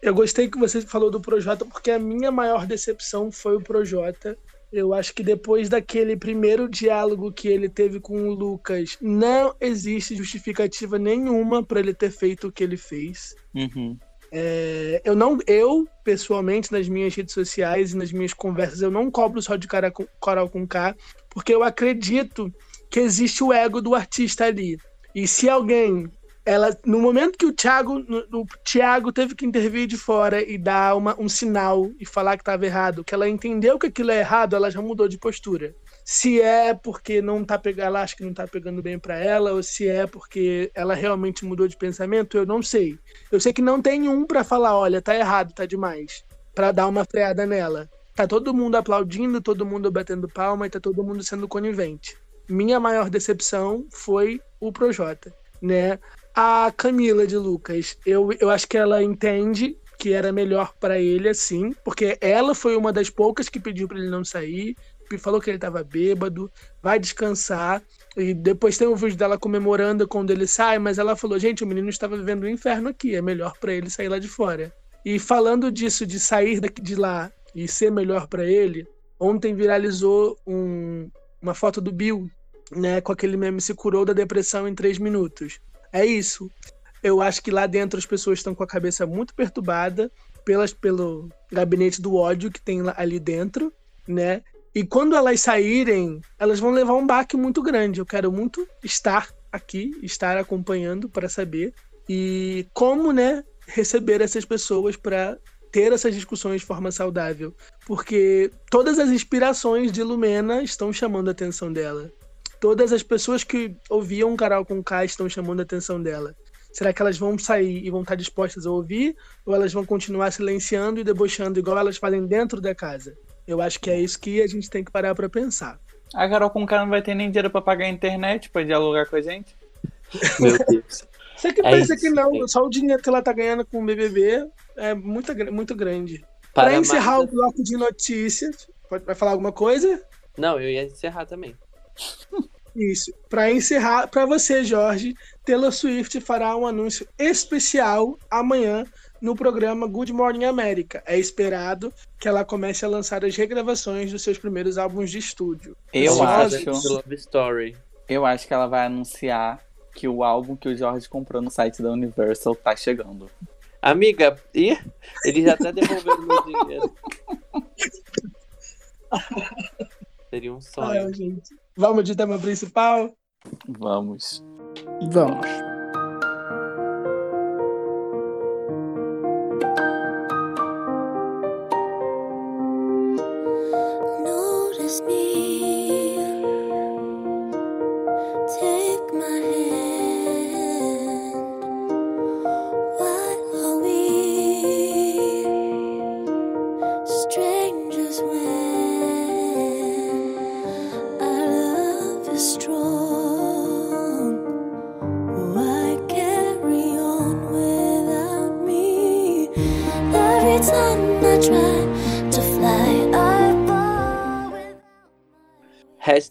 D: Eu gostei que você falou do Projota, porque a minha maior decepção foi o Projota. Eu acho que depois daquele primeiro diálogo que ele teve com o Lucas, não existe justificativa nenhuma para ele ter feito o que ele fez.
A: Uhum.
D: É, eu não, eu pessoalmente nas minhas redes sociais e nas minhas conversas eu não cobro só de cara com, coral com K, porque eu acredito que existe o ego do artista ali. E se alguém ela no momento que o Thiago, o Thiago teve que intervir de fora e dar uma, um sinal e falar que estava errado, que ela entendeu que aquilo é errado, ela já mudou de postura. Se é porque não tá pegando, ela acha que não tá pegando bem para ela, ou se é porque ela realmente mudou de pensamento, eu não sei. Eu sei que não tem um para falar, olha, tá errado, tá demais, para dar uma freada nela. Tá todo mundo aplaudindo, todo mundo batendo palma e tá todo mundo sendo conivente minha maior decepção foi o Projota, né? A Camila de Lucas, eu, eu acho que ela entende que era melhor para ele assim, porque ela foi uma das poucas que pediu para ele não sair, falou que ele estava bêbado, vai descansar. E depois tem um vídeo dela comemorando quando ele sai, mas ela falou: gente, o menino estava vivendo um inferno aqui, é melhor para ele sair lá de fora. E falando disso, de sair daqui de lá e ser melhor para ele, ontem viralizou um, uma foto do Bill né, com aquele meme se curou da depressão em três minutos. É isso. Eu acho que lá dentro as pessoas estão com a cabeça muito perturbada pelas, pelo gabinete do ódio que tem ali dentro, né? E quando elas saírem, elas vão levar um baque muito grande. Eu quero muito estar aqui, estar acompanhando para saber e como, né, receber essas pessoas para ter essas discussões de forma saudável, porque todas as inspirações de Lumena estão chamando a atenção dela todas as pessoas que ouviam Carol com K estão chamando a atenção dela. Será que elas vão sair e vão estar dispostas a ouvir? Ou elas vão continuar silenciando e debochando igual elas fazem dentro da casa? Eu acho que é isso que a gente tem que parar para pensar.
A: A Carol com K não vai ter nem dinheiro para pagar a internet para dialogar com a gente?
B: Meu Deus.
D: Você que é pensa isso, que não, é. só o dinheiro que ela tá ganhando com o BBB é muito, muito grande. Para, encerrar mais... o bloco de notícias, vai falar alguma coisa?
B: Não, eu ia encerrar também.
D: Isso. Para encerrar, para você, Jorge, Taylor Swift fará um anúncio especial amanhã no programa Good Morning America. É esperado que ela comece a lançar as regravações dos seus primeiros álbuns de estúdio.
A: Eu acho.
B: Love Story.
A: Eu acho que ela vai anunciar que o álbum que o Jorge comprou no site da Universal tá chegando.
B: Amiga, e ele já tá devolvendo meu dinheiro. Seria um sonho.
D: Ai, gente. Vamos de tema principal?
A: Vamos.
C: Vamos.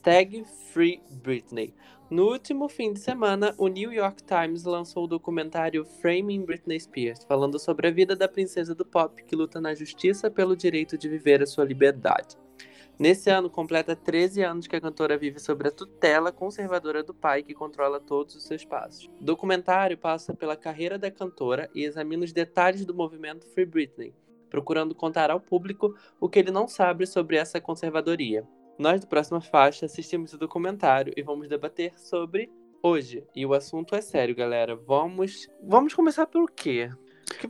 B: Hashtag Free Britney. No último fim de semana, o New York Times lançou o documentário Framing Britney Spears, falando sobre a vida da princesa do pop que luta na justiça pelo direito de viver a sua liberdade. Nesse ano, completa 13 anos que a cantora vive sob a tutela conservadora do pai que controla todos os seus passos. O documentário passa pela carreira da cantora e examina os detalhes do movimento Free Britney, procurando contar ao público o que ele não sabe sobre essa conservadoria. Nós do Próxima Faixa assistimos o documentário e vamos debater sobre hoje. E o assunto é sério, galera. Vamos, vamos começar pelo quê?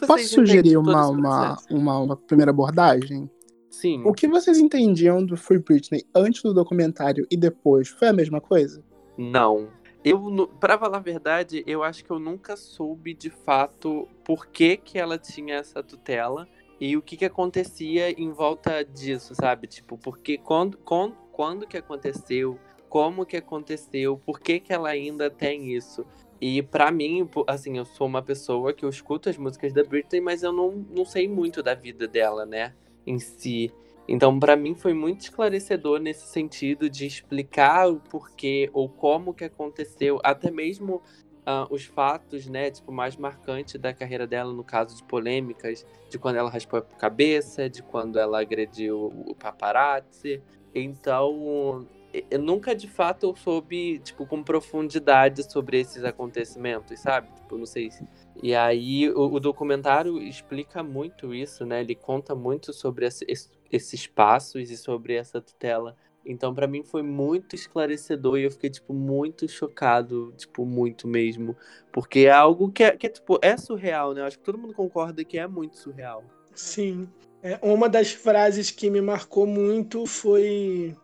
C: Posso sugerir uma, uma, uma, uma, primeira abordagem?
B: Sim.
C: O que vocês entendiam do Free Britney antes do documentário e depois? Foi a mesma coisa?
B: Não. Eu, pra falar a verdade, eu acho que eu nunca soube de fato por que, que ela tinha essa tutela e o que que acontecia em volta disso, sabe? Tipo, porque quando, quando, quando que aconteceu, como que aconteceu, por que que ela ainda tem isso? E para mim, assim, eu sou uma pessoa que eu escuto as músicas da Britney, mas eu não, não sei muito da vida dela, né, em si. Então, para mim foi muito esclarecedor nesse sentido de explicar o porquê ou como que aconteceu, até mesmo uh, os fatos, né, tipo, mais marcantes da carreira dela, no caso de polêmicas, de quando ela raspou a cabeça, de quando ela agrediu o paparazzi. Então, eu nunca de fato soube, tipo, com profundidade sobre esses acontecimentos, sabe? Tipo, não sei se... E aí o, o, documentário explica muito isso, né? Ele conta muito sobre esse, esses passos e sobre essa tutela então, para mim foi muito esclarecedor e eu fiquei, tipo, muito chocado, tipo, muito mesmo. Porque é algo que é, que é tipo, é surreal, né? Eu acho que todo mundo concorda que é muito surreal.
D: Sim. É, uma das frases que me marcou muito foi.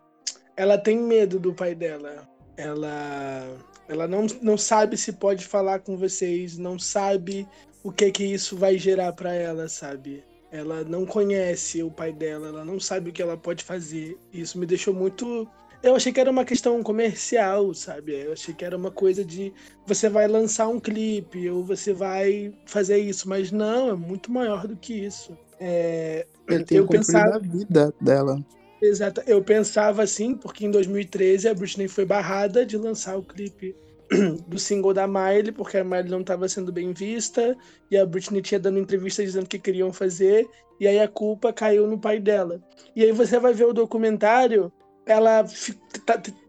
D: Ela tem medo do pai dela. Ela, ela não, não sabe se pode falar com vocês, não sabe o que que isso vai gerar para ela, sabe? Ela não conhece o pai dela, ela não sabe o que ela pode fazer. Isso me deixou muito. Eu achei que era uma questão comercial, sabe? Eu achei que era uma coisa de você vai lançar um clipe ou você vai fazer isso, mas não, é muito maior do que isso. É...
C: Ele tem eu pensava a vida dela.
D: Exato. Eu pensava assim, porque em 2013 a Britney foi barrada de lançar o clipe do single da Miley, porque a Miley não estava sendo bem vista, e a Britney tinha dando entrevista dizendo que queriam fazer, e aí a culpa caiu no pai dela. E aí você vai ver o documentário, ela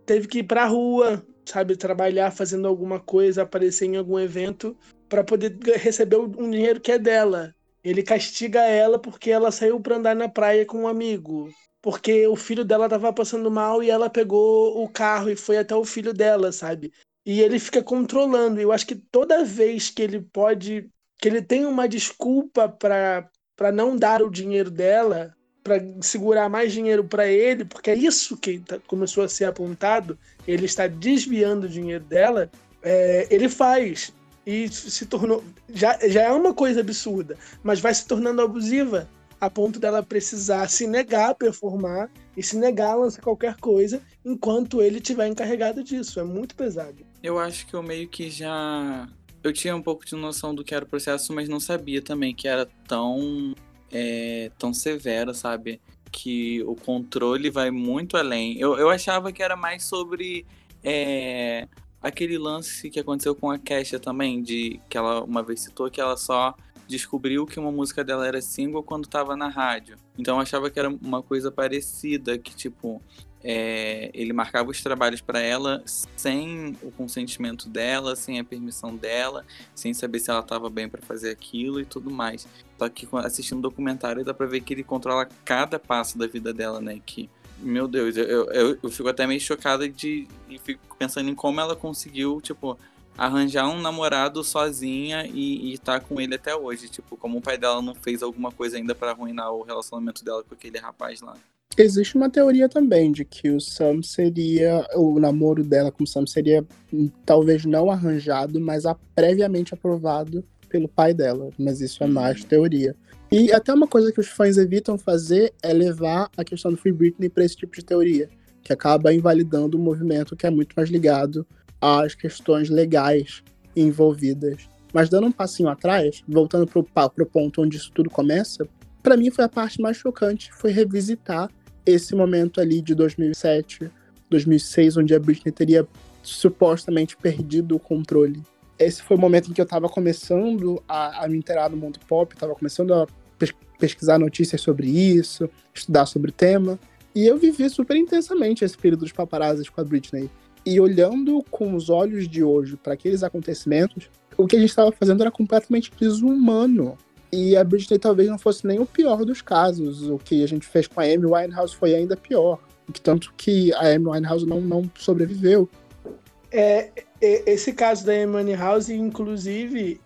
D: teve que ir pra rua, sabe, trabalhar fazendo alguma coisa, aparecer em algum evento, para poder receber um dinheiro que é dela. Ele castiga ela porque ela saiu pra andar na praia com um amigo. Porque o filho dela tava passando mal e ela pegou o carro e foi até o filho dela, sabe? E ele fica controlando. Eu acho que toda vez que ele pode, que ele tem uma desculpa para não dar o dinheiro dela, para segurar mais dinheiro para ele, porque é isso que tá, começou a ser apontado, ele está desviando o dinheiro dela, é, ele faz. E se tornou. Já, já é uma coisa absurda, mas vai se tornando abusiva a ponto dela precisar se negar a performar e se negar a lançar qualquer coisa enquanto ele tiver encarregado disso. É muito pesado.
A: Eu acho que eu meio que já. Eu tinha um pouco de noção do que era o processo, mas não sabia também que era tão, é, tão severo, sabe? Que o controle vai muito além. Eu, eu achava que era mais sobre é, aquele lance que aconteceu com a Kesha também, de que ela uma vez citou que ela só descobriu que uma música dela era single quando estava na rádio. Então eu achava que era uma coisa parecida, que tipo, é, ele marcava os trabalhos para ela sem o consentimento dela, sem a permissão dela, sem saber se ela estava bem para fazer aquilo e tudo mais. Só que assistindo o documentário dá para ver que ele controla cada passo da vida dela, né? Que, meu Deus, eu, eu, eu fico até meio chocada de e fico pensando em como ela conseguiu, tipo, arranjar um namorado sozinha e, e tá com ele até hoje. Tipo, como o pai dela não fez alguma coisa ainda para arruinar o relacionamento dela com aquele rapaz lá.
C: Existe uma teoria também de que o Sam seria. O namoro dela com o Sam seria hum, talvez não arranjado, mas previamente aprovado pelo pai dela. Mas isso é mais hum. teoria. E até uma coisa que os fãs evitam fazer é levar a questão do Free Britney para esse tipo de teoria, que acaba invalidando o movimento que é muito mais ligado às questões legais envolvidas. Mas dando um passinho atrás, voltando para o ponto onde isso tudo começa, para mim foi a parte mais chocante, foi revisitar esse momento ali de 2007, 2006, onde a Britney teria supostamente perdido o controle. Esse foi o momento em que eu estava começando a, a, me inteirar no mundo pop, estava começando a pes pesquisar notícias sobre isso, estudar sobre o tema. E eu vivi super intensamente esse período dos paparazzis com a Britney. E olhando com os olhos de hoje para aqueles acontecimentos, o que a gente estava fazendo era completamente desumano. E a Britney talvez não fosse nem o pior dos casos. O que a gente fez com a Amy Winehouse foi ainda pior. Tanto que a Amy Winehouse não, não sobreviveu.
D: É, é, esse caso da Amy Winehouse, inclusive,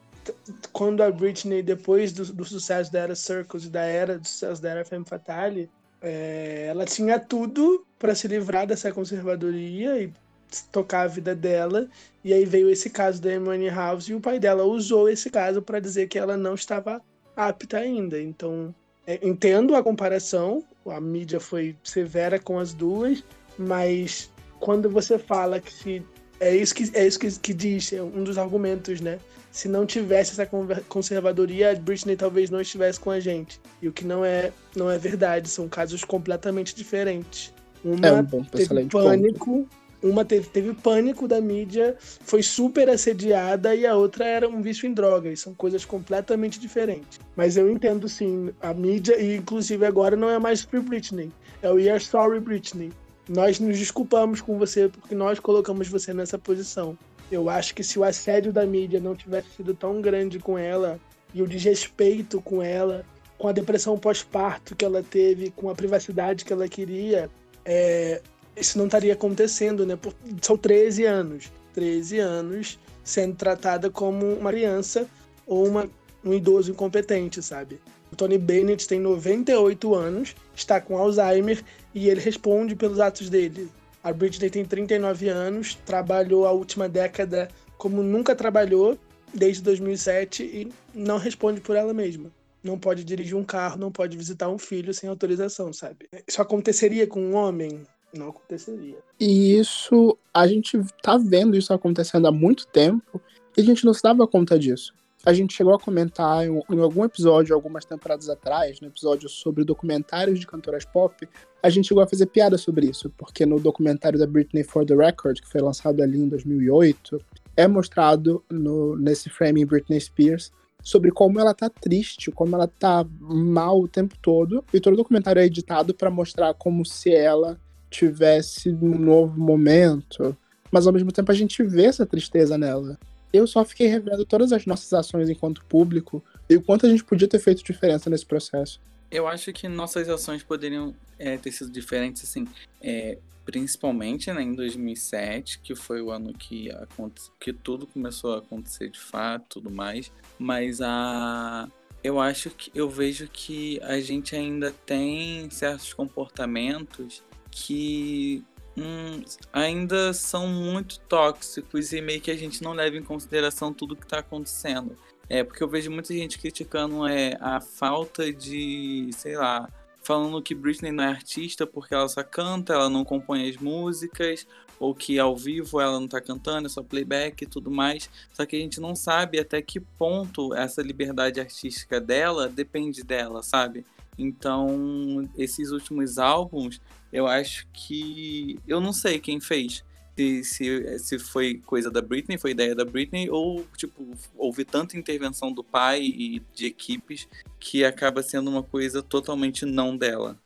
D: quando a Britney, depois do, do, sucesso da era Circus e da era do sucesso da era Femme Fatale, é, ela tinha tudo para se livrar dessa conservadoria e tocar a vida dela. E aí veio esse caso da Amy Winehouse e o pai dela usou esse caso para dizer que ela não estava apta ainda. Então, é, entendo a comparação, a mídia foi severa com as duas, mas quando você fala que se é isso que, é isso que, que diz, é um dos argumentos, né? Se não tivesse essa conservadoria, a Britney talvez não estivesse com a gente. E o que não é, não é verdade, são casos completamente diferentes. Uma é um bom, teve pânico, ponto. Uma teve, teve pânico da mídia, foi super assediada e a outra era um vício em drogas. São coisas completamente diferentes. Mas eu entendo sim, a mídia, e inclusive agora não é mais Free Britney, é o We Are Sorry Britney. Nós nos desculpamos com você porque nós colocamos você nessa posição. Eu acho que se o assédio da mídia não tivesse sido tão grande com ela e o desrespeito com ela, com a depressão pós-parto que ela teve, com a privacidade que ela queria, é, isso não estaria acontecendo, né? Por, são 13 anos. 13 anos sendo tratada como uma criança ou uma, um idoso incompetente, sabe? O Tony Bennett tem 98 anos, está com Alzheimer e ele responde pelos atos dele. A Britney tem 39 anos, trabalhou a última década como nunca trabalhou, desde 2007, e não responde por ela mesma. Não pode dirigir um carro, não pode visitar um filho sem autorização, sabe? Isso aconteceria com um homem? Não aconteceria.
C: E isso, a gente tá vendo isso acontecendo há muito tempo e a gente não se dava conta disso a gente chegou a comentar em, em, algum episódio, algumas temporadas atrás, no episódio sobre documentários de cantoras pop, a gente chegou a fazer piada sobre isso, porque no documentário da Britney for the Record, que foi lançado ali em 2008, é mostrado no, nesse frame Britney Spears sobre como ela tá triste, como ela tá mal o tempo todo, e todo o documentário é editado para mostrar como se ela tivesse um novo momento, mas ao mesmo tempo a gente vê essa tristeza nela eu só fiquei revendo todas as nossas ações enquanto público e o quanto a gente podia ter feito diferença nesse processo.
A: Eu acho que nossas ações poderiam é, ter sido diferentes, assim, é, principalmente né, em 2007, que foi o ano que, que tudo começou a acontecer de fato, tudo mais. Mas a, eu acho que eu vejo que a gente ainda tem certos comportamentos que hum, ainda são muito tóxicos e meio que a gente não leva em consideração tudo que está acontecendo. É, porque eu vejo muita gente criticando é, a falta de, sei lá, falando que Britney não é artista porque ela só canta, ela não compõe as músicas, ou que ao vivo ela não tá cantando, é só playback e tudo mais. Só que a gente não sabe até que ponto essa liberdade artística dela depende dela, sabe? Então, esses últimos álbuns, eu acho que. Eu não sei quem fez. Se, se, foi coisa da Britney, foi ideia da Britney, ou, tipo, houve tanta intervenção do pai e de equipes que acaba sendo uma coisa totalmente não dela.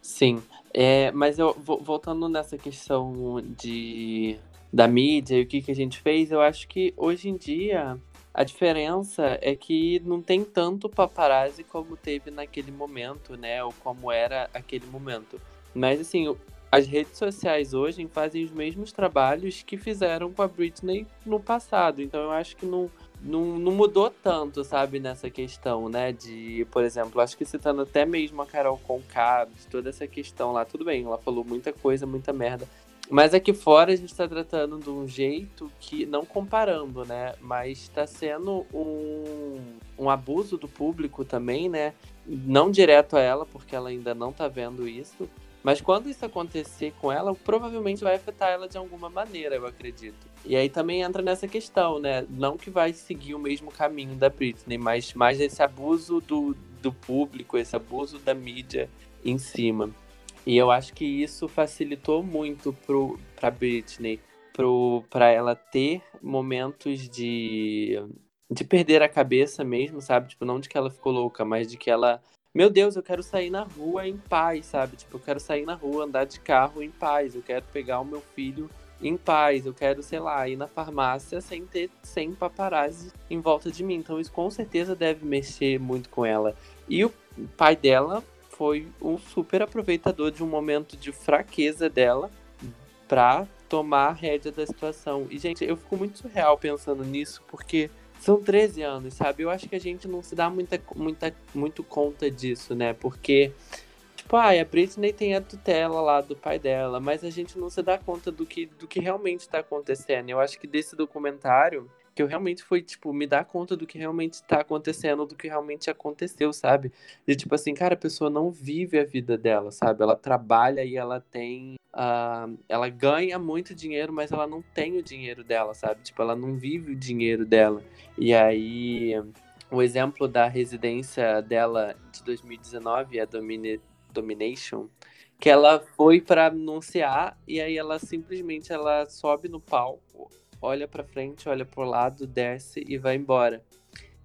B: Sim. É, mas eu voltando nessa questão de da mídia e o que, que a gente fez, eu acho que hoje em dia a diferença é que não tem tanto paparazzi como teve naquele momento, né? Ou como era aquele momento. Mas assim, as redes sociais hoje fazem os mesmos trabalhos que fizeram com a Britney no passado. Então eu acho que não, não, não mudou tanto, sabe, nessa questão, né? De, por exemplo, acho que citando até mesmo a Carol Conká, toda essa questão lá, tudo bem, ela falou muita coisa, muita merda. Mas aqui fora a gente está tratando de um jeito que, não comparando, né? Mas está sendo um, um abuso do público também, né? Não direto a ela, porque ela ainda não está vendo isso. Mas quando isso acontecer com ela, provavelmente vai afetar ela de alguma maneira, eu acredito. E aí também entra nessa questão, né? Não que vai seguir o mesmo caminho da Britney, mas mais esse abuso do, do público, esse abuso da mídia em cima. E eu acho que isso facilitou muito pro, pra Britney, pro, pra ela ter momentos de, de perder a cabeça mesmo, sabe? Tipo, não de que ela ficou louca, mas de que ela. Meu Deus, eu quero sair na rua em paz, sabe? Tipo, eu quero sair na rua, andar de carro em paz, eu quero pegar o meu filho em paz, eu quero, sei lá, ir na farmácia sem ter 100 paparazzi em volta de mim. Então isso com certeza deve mexer muito com ela. E o pai dela foi um super aproveitador de um momento de fraqueza dela pra tomar a rédea da situação. E, gente, eu fico muito surreal pensando nisso, porque são 13 anos, sabe? Eu acho que a gente não se dá muita, muita, muito conta disso, né? Porque Tipo, ah, a Britney tem a tutela lá do pai dela, mas a gente não se dá conta do que, do que realmente tá acontecendo. Eu acho que desse documentário, que eu realmente fui, tipo, me dar conta do que realmente tá acontecendo, do que realmente aconteceu, sabe? De tipo assim, cara, a pessoa não vive a vida dela, sabe? Ela trabalha e ela tem. Uh, ela ganha muito dinheiro, mas ela não tem o dinheiro dela, sabe? Tipo, ela não vive o dinheiro dela. E aí. O exemplo da residência dela de 2019, a Domini Domination, que ela foi para anunciar e aí ela simplesmente ela sobe no palco, olha para frente, olha pro lado, desce e vai embora.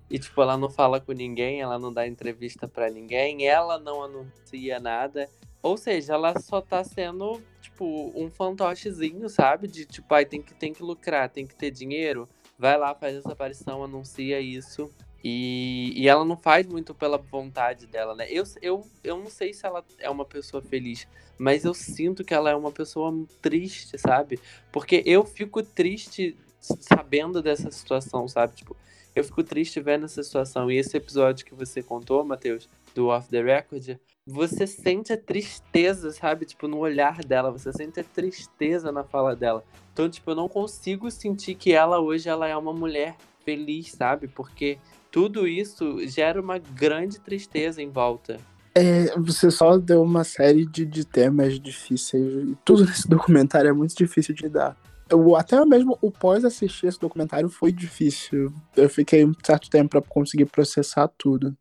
B: E tipo, ela não fala com ninguém, ela não dá entrevista para ninguém, ela não anuncia nada. Ou seja, ela só tá sendo, tipo, um fantochezinho, sabe? De tipo, ai, tem que, tem que lucrar, tem que ter dinheiro. Vai lá, faz essa aparição, anuncia isso. E, e ela não faz muito pela vontade dela, né? Eu, eu, eu não sei se ela é uma pessoa feliz, mas eu sinto que ela é uma pessoa triste, sabe? Porque eu fico triste sabendo dessa situação, sabe? Tipo, eu fico triste vendo essa situação. E esse episódio que você contou, Matheus, do Off the Record, você sente a tristeza, sabe? Tipo, no olhar dela, você sente a tristeza na fala dela. Então, tipo, eu não consigo sentir que ela hoje ela é uma mulher feliz, sabe? Porque tudo isso gera uma grande tristeza em volta.
C: É, você só deu uma série de, de temas difíceis. Tudo nesse documentário é muito difícil de dar. Eu, até mesmo o pós-assistir esse documentário foi difícil. Eu fiquei um certo tempo para conseguir processar tudo.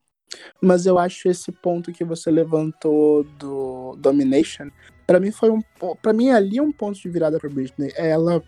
C: Mas eu acho esse ponto que você levantou do Domination, para mim foi um para mim ali é um ponto de virada para Britney, ela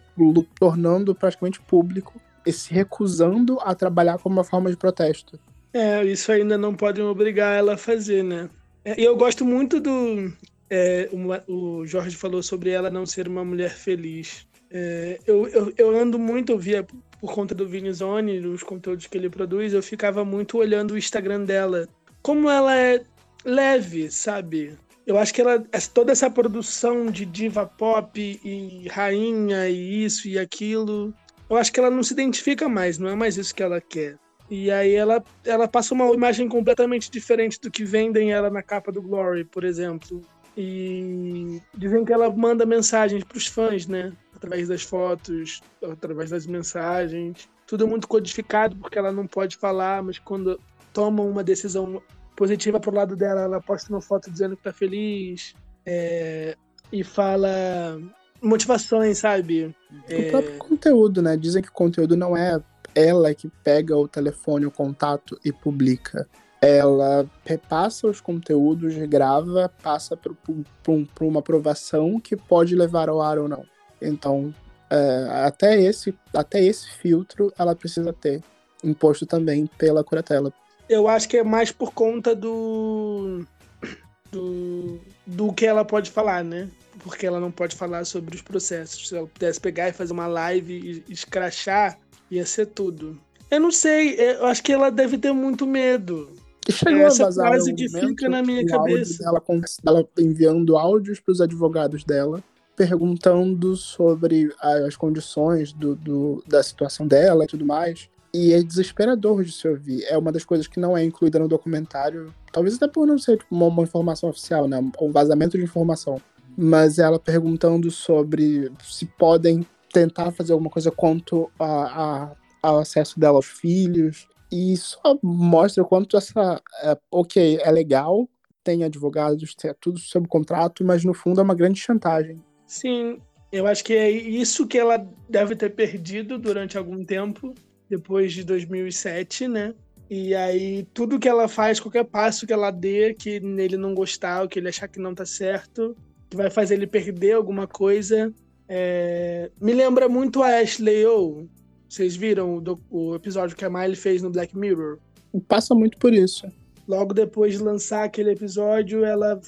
C: tornando praticamente público se recusando a trabalhar como uma forma de protesto.
D: É, isso ainda não podem obrigar ela a fazer, né? É, e eu gosto muito do. É, o, o Jorge falou sobre ela não ser uma mulher feliz. É, eu, eu, eu, ando muito, eu via por conta do Vinizone, os conteúdos que ele produz, eu ficava muito olhando o Instagram dela. Como ela é leve, sabe? Eu acho que ela, toda essa produção de diva pop e rainha e isso e aquilo, eu acho que ela não se identifica mais, não é mais isso que ela quer. E aí ela, ela passa uma imagem completamente diferente do que vendem ela na capa do Glory, por exemplo. E dizem que ela manda mensagens para os fãs, né? Através das fotos, através das mensagens. Tudo muito codificado, porque ela não pode falar, mas quando toma uma decisão positiva pro lado dela, ela posta uma foto dizendo que tá feliz. É, e fala motivações, sabe?
C: O é... próprio conteúdo, né? Dizem que o conteúdo não é ela que pega o telefone, o contato e publica. Ela repassa os conteúdos, grava, passa por, por, por uma aprovação que pode levar ao ar ou não. Então, é, até, esse, até esse filtro ela precisa ter imposto também pela curatela.
D: Eu acho que é mais por conta do, do, do que ela pode falar, né? porque ela não pode falar sobre os processos. Se ela pudesse pegar e fazer uma live e escrachar, ia ser tudo. Eu não sei, eu acho que ela deve ter muito medo.
C: chegou Essa a vazar frase que fica na minha cabeça. Ela, ela enviando áudios para os advogados dela, perguntando sobre as condições do, do, da situação dela e tudo mais. E é desesperador de se ouvir. É uma das coisas que não é incluída no documentário. Talvez até por não ser tipo, uma, uma informação oficial, né? Um vazamento de informação mas ela perguntando sobre se podem tentar fazer alguma coisa quanto a, a, ao acesso dela aos filhos. E só mostra o quanto essa. É, ok, é legal, tem advogados, tem tudo sob contrato, mas no fundo é uma grande chantagem.
D: Sim, eu acho que é isso que ela deve ter perdido durante algum tempo, depois de 2007, né? E aí, tudo que ela faz, qualquer passo que ela dê, que ele não gostar, ou que ele achar que não tá certo, que vai fazer ele perder alguma coisa. É... Me lembra muito a Ashley O. Vocês viram o, o episódio que a Miley fez no Black Mirror?
C: Passa muito por isso.
D: Logo depois de lançar aquele episódio, ela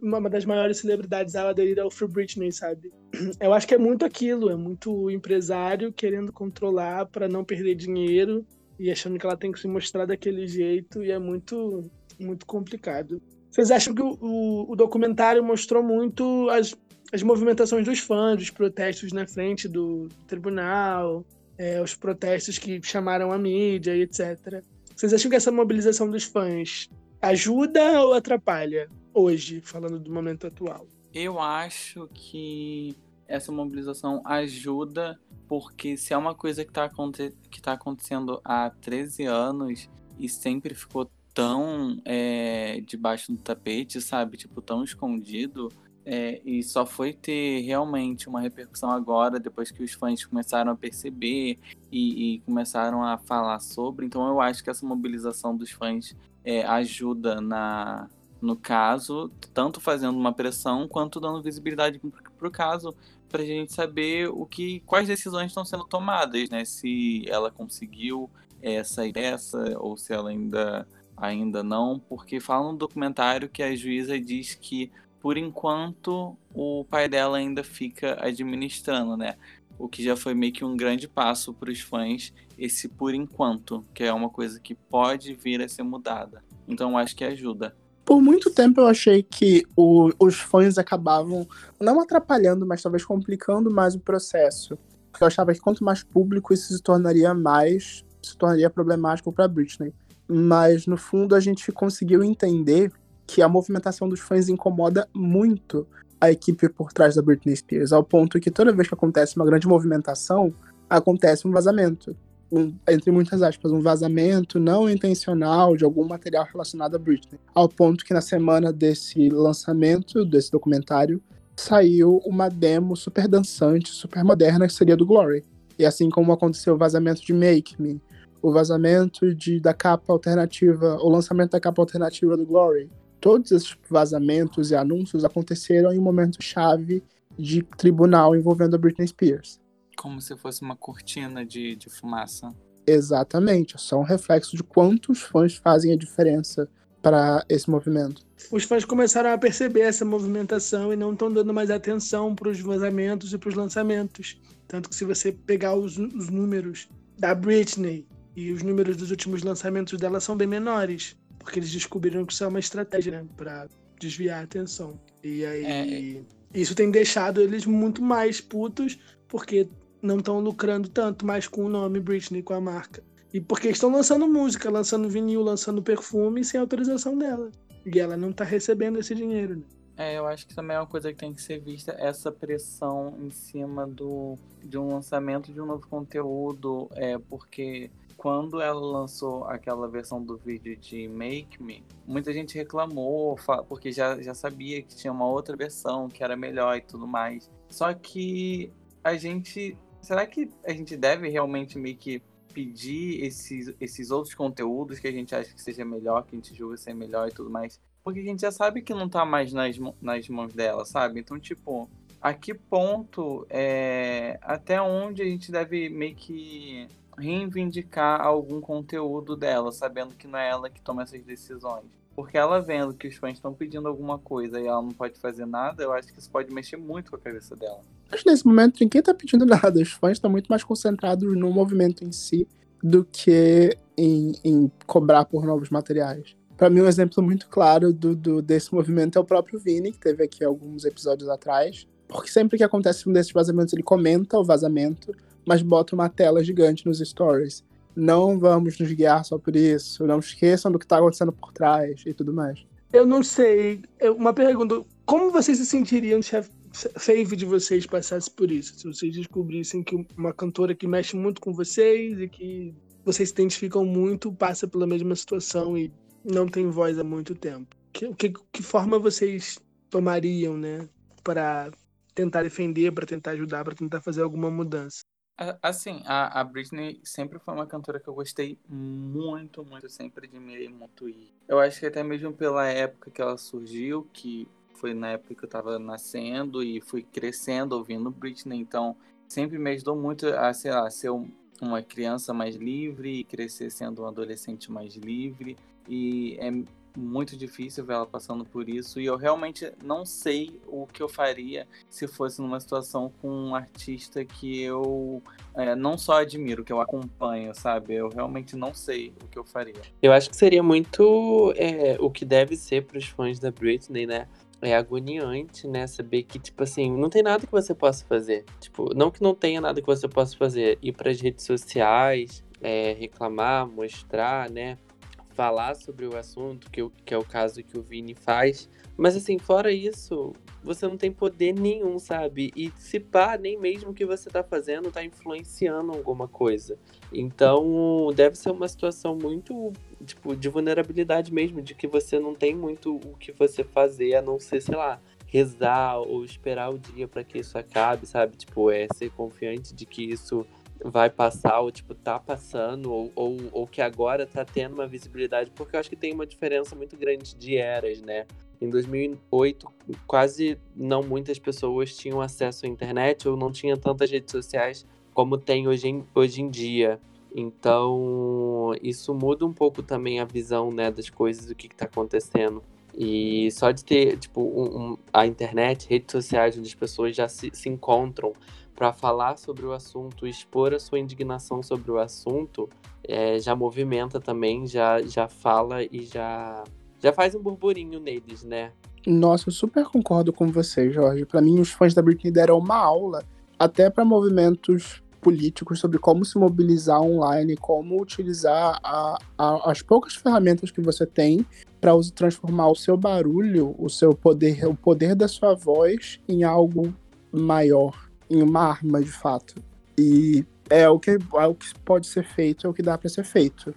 D: uma das maiores celebridades ela aderir ao Free Britney, sabe? Eu acho que é muito aquilo, é muito empresário querendo controlar para não perder dinheiro e achando que ela tem que se mostrar daquele jeito e é muito muito complicado. Vocês acham que o, o, o documentário mostrou muito as, as movimentações dos fãs, os protestos na frente do tribunal, é, os protestos que chamaram a mídia e etc. Vocês acham que essa mobilização dos fãs ajuda ou atrapalha hoje, falando do momento atual?
A: Eu acho que essa mobilização ajuda, porque se é uma coisa que está aconte tá acontecendo há 13 anos e sempre ficou tão é, debaixo do tapete, sabe? Tipo, tão escondido, é, e só foi ter realmente uma repercussão agora, depois que os fãs começaram a perceber e, e começaram a falar sobre. Então eu acho que essa mobilização dos fãs é, ajuda na, no caso, tanto fazendo uma pressão quanto dando visibilidade para o caso, para a gente saber o que, quais decisões estão sendo tomadas, né? Se ela conseguiu sair dessa ou se ela ainda ainda não, porque fala no documentário que a juíza diz que por enquanto, o pai dela ainda fica administrando, né? O que já foi meio que um grande passo para os fãs, esse por enquanto, que é uma coisa que pode vir a ser mudada. Então, acho que ajuda.
C: Por muito tempo eu achei que o, os fãs acabavam não atrapalhando, mas talvez complicando mais o processo. Eu achava que quanto mais público isso se tornaria mais, se tornaria problemático para Britney. Mas no fundo a gente conseguiu entender que a movimentação dos fãs incomoda muito a equipe por trás da Britney Spears, ao ponto que toda vez que acontece uma grande movimentação, acontece um vazamento. Um, entre muitas aspas, um vazamento não intencional de algum material relacionado a Britney. Ao ponto que na semana desse lançamento, desse documentário, saiu uma demo super dançante, super moderna, que seria do Glory. E assim como aconteceu o vazamento de Make Me, o vazamento de, da capa alternativa, o lançamento da capa alternativa do Glory, todos esses vazamentos e anúncios aconteceram em um momento chave de tribunal envolvendo a Britney Spears.
A: Como se fosse uma cortina de, de fumaça.
C: Exatamente, é só um reflexo de quantos fãs fazem a diferença para esse movimento.
D: Os fãs começaram a perceber essa movimentação e não estão dando mais atenção para os vazamentos e para os lançamentos. Tanto que se você pegar os, os números da Britney e os números dos últimos lançamentos dela são bem menores. Porque eles descobriram que isso é uma estratégia, né? Pra desviar a atenção. E aí. É... Isso tem deixado eles muito mais putos, porque não estão lucrando tanto mais com o nome Britney, com a marca. E porque estão lançando música, lançando vinil, lançando perfume sem autorização dela. E ela não tá recebendo esse dinheiro, né?
A: É, eu acho que também é uma coisa que tem que ser vista, essa pressão em cima do, de um lançamento de um novo conteúdo, é, porque quando ela lançou aquela versão do vídeo de Make Me, muita gente reclamou, porque já, já sabia que tinha uma outra versão que era melhor e tudo mais. Só que a gente. Será que a gente deve realmente meio que pedir esses, esses outros conteúdos que a gente acha que seja melhor, que a gente julga ser melhor e tudo mais? Porque a gente já sabe que não tá mais nas, nas mãos dela, sabe? Então, tipo, a que ponto é. Até onde a gente deve meio que reivindicar algum conteúdo dela, sabendo que não é ela que toma essas decisões. Porque ela vendo que os fãs estão pedindo alguma coisa e ela não pode fazer nada, eu acho que isso pode mexer muito com a cabeça dela.
C: Mas nesse momento ninguém tá pedindo nada, os fãs estão muito mais concentrados no movimento em si do que em, em cobrar por novos materiais. Para mim, um exemplo muito claro do, do, desse movimento é o próprio Vini, que teve aqui alguns episódios atrás. Porque sempre que acontece um desses vazamentos, ele comenta o vazamento, mas bota uma tela gigante nos stories. Não vamos nos guiar só por isso, não esqueçam do que está acontecendo por trás e tudo mais.
D: Eu não sei. Uma pergunta: como vocês se sentiriam se a fave de vocês passasse por isso? Se vocês descobrissem que uma cantora que mexe muito com vocês e que vocês se identificam muito passa pela mesma situação e não tem voz há muito tempo. Que, que, que forma vocês tomariam, né, para tentar defender, para tentar ajudar, para tentar fazer alguma mudança?
A: Assim, a, a Britney sempre foi uma cantora que eu gostei muito, muito, sempre admirei muito. E eu acho que até mesmo pela época que ela surgiu, que foi na época que eu tava nascendo e fui crescendo ouvindo Britney, então sempre me ajudou muito a, sei lá, ser uma criança mais livre e crescer sendo um adolescente mais livre. E é muito difícil ver ela passando por isso e eu realmente não sei o que eu faria se fosse numa situação com um artista que eu é, não só admiro, que eu acompanho, sabe? Eu realmente não sei o que eu faria.
B: Eu acho que seria muito é, o que deve ser para os fãs da Britney, né? É agoniante, né? Saber que, tipo assim, não tem nada que você possa fazer. Tipo, não que não tenha nada que você possa fazer. Ir para as redes sociais, é, reclamar, mostrar, né? Falar sobre o assunto, que, que é o caso que o Vini faz. Mas assim, fora isso, você não tem poder nenhum, sabe? E se pá, nem mesmo o que você tá fazendo tá influenciando alguma coisa. Então, deve ser uma situação muito, tipo, de vulnerabilidade mesmo, de que você não tem muito o que você fazer, a não ser, sei lá, rezar ou esperar o dia para que isso acabe, sabe? Tipo, é ser confiante de que isso vai passar, ou tipo, tá passando, ou, ou, ou que agora tá tendo uma visibilidade, porque eu acho que tem uma diferença muito grande de eras, né? Em 2008, quase não muitas pessoas tinham acesso à internet ou não tinham tantas redes sociais como tem hoje em, hoje em dia. Então, isso muda um pouco também a visão né, das coisas, do que está acontecendo. E só de ter, tipo, um, um, a internet, redes sociais, onde as pessoas já se, se encontram para falar sobre o assunto, expor a sua indignação sobre o assunto, é, já movimenta também, já, já fala e já, já faz um burburinho neles, né?
C: Nossa, eu super concordo com você, Jorge. Para mim, os fãs da Britney deram uma aula até para movimentos políticos sobre como se mobilizar online, como utilizar a, a, as poucas ferramentas que você tem para transformar o seu barulho, o seu poder, o poder da sua voz em algo maior em uma arma de fato. E é o que, é o que pode ser feito, é o que dá para ser feito.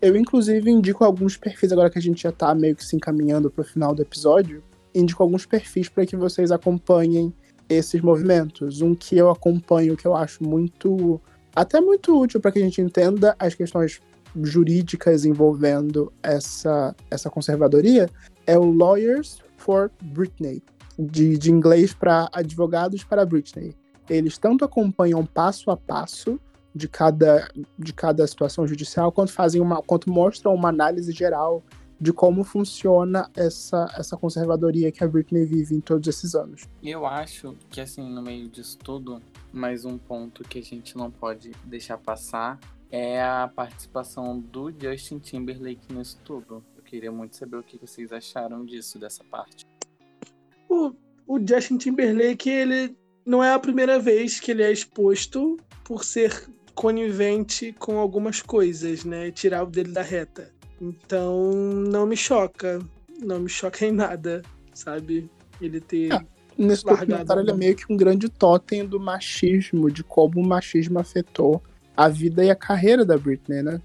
C: Eu, inclusive, indico alguns perfis, agora que a gente já tá meio que se encaminhando pro final do episódio, indico alguns perfis para que vocês acompanhem esses movimentos. Um que eu acompanho, que eu acho muito. até muito útil para que a gente entenda as questões jurídicas envolvendo essa, essa conservadoria, é o Lawyers for Britney, de, de inglês para advogados para Britney eles tanto acompanham passo a passo de cada, de cada situação judicial, quanto fazem uma, quanto mostram uma análise geral de como funciona essa, essa conservadoria que a Britney vive em todos esses anos.
A: Eu acho que, assim, no meio disso tudo, mais um ponto que a gente não pode deixar passar é a participação do Justin Timberlake nisso tudo. Eu queria muito saber o que vocês acharam disso, dessa parte.
D: O, o Justin Timberlake, ele não é a primeira vez que ele é exposto por ser conivente com algumas coisas, né? Tirar o dele da reta. Então, não me choca. Não me choca em nada, sabe? Ele ter. É,
C: nesse documentário, ele é meio que um grande totem do machismo, de como o machismo afetou a vida e a carreira da Britney, né?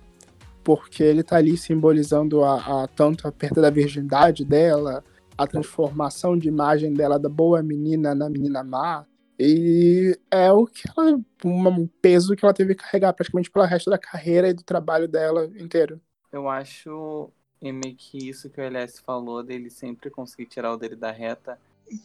C: Porque ele tá ali simbolizando a, a tanto a perda da virgindade dela, a transformação de imagem dela da boa menina na menina má, e é o que ela. Um peso que ela teve que carregar praticamente pelo resto da carreira e do trabalho dela inteiro.
A: Eu acho, Emi, que isso que o LS falou, dele sempre conseguir tirar o dele da reta,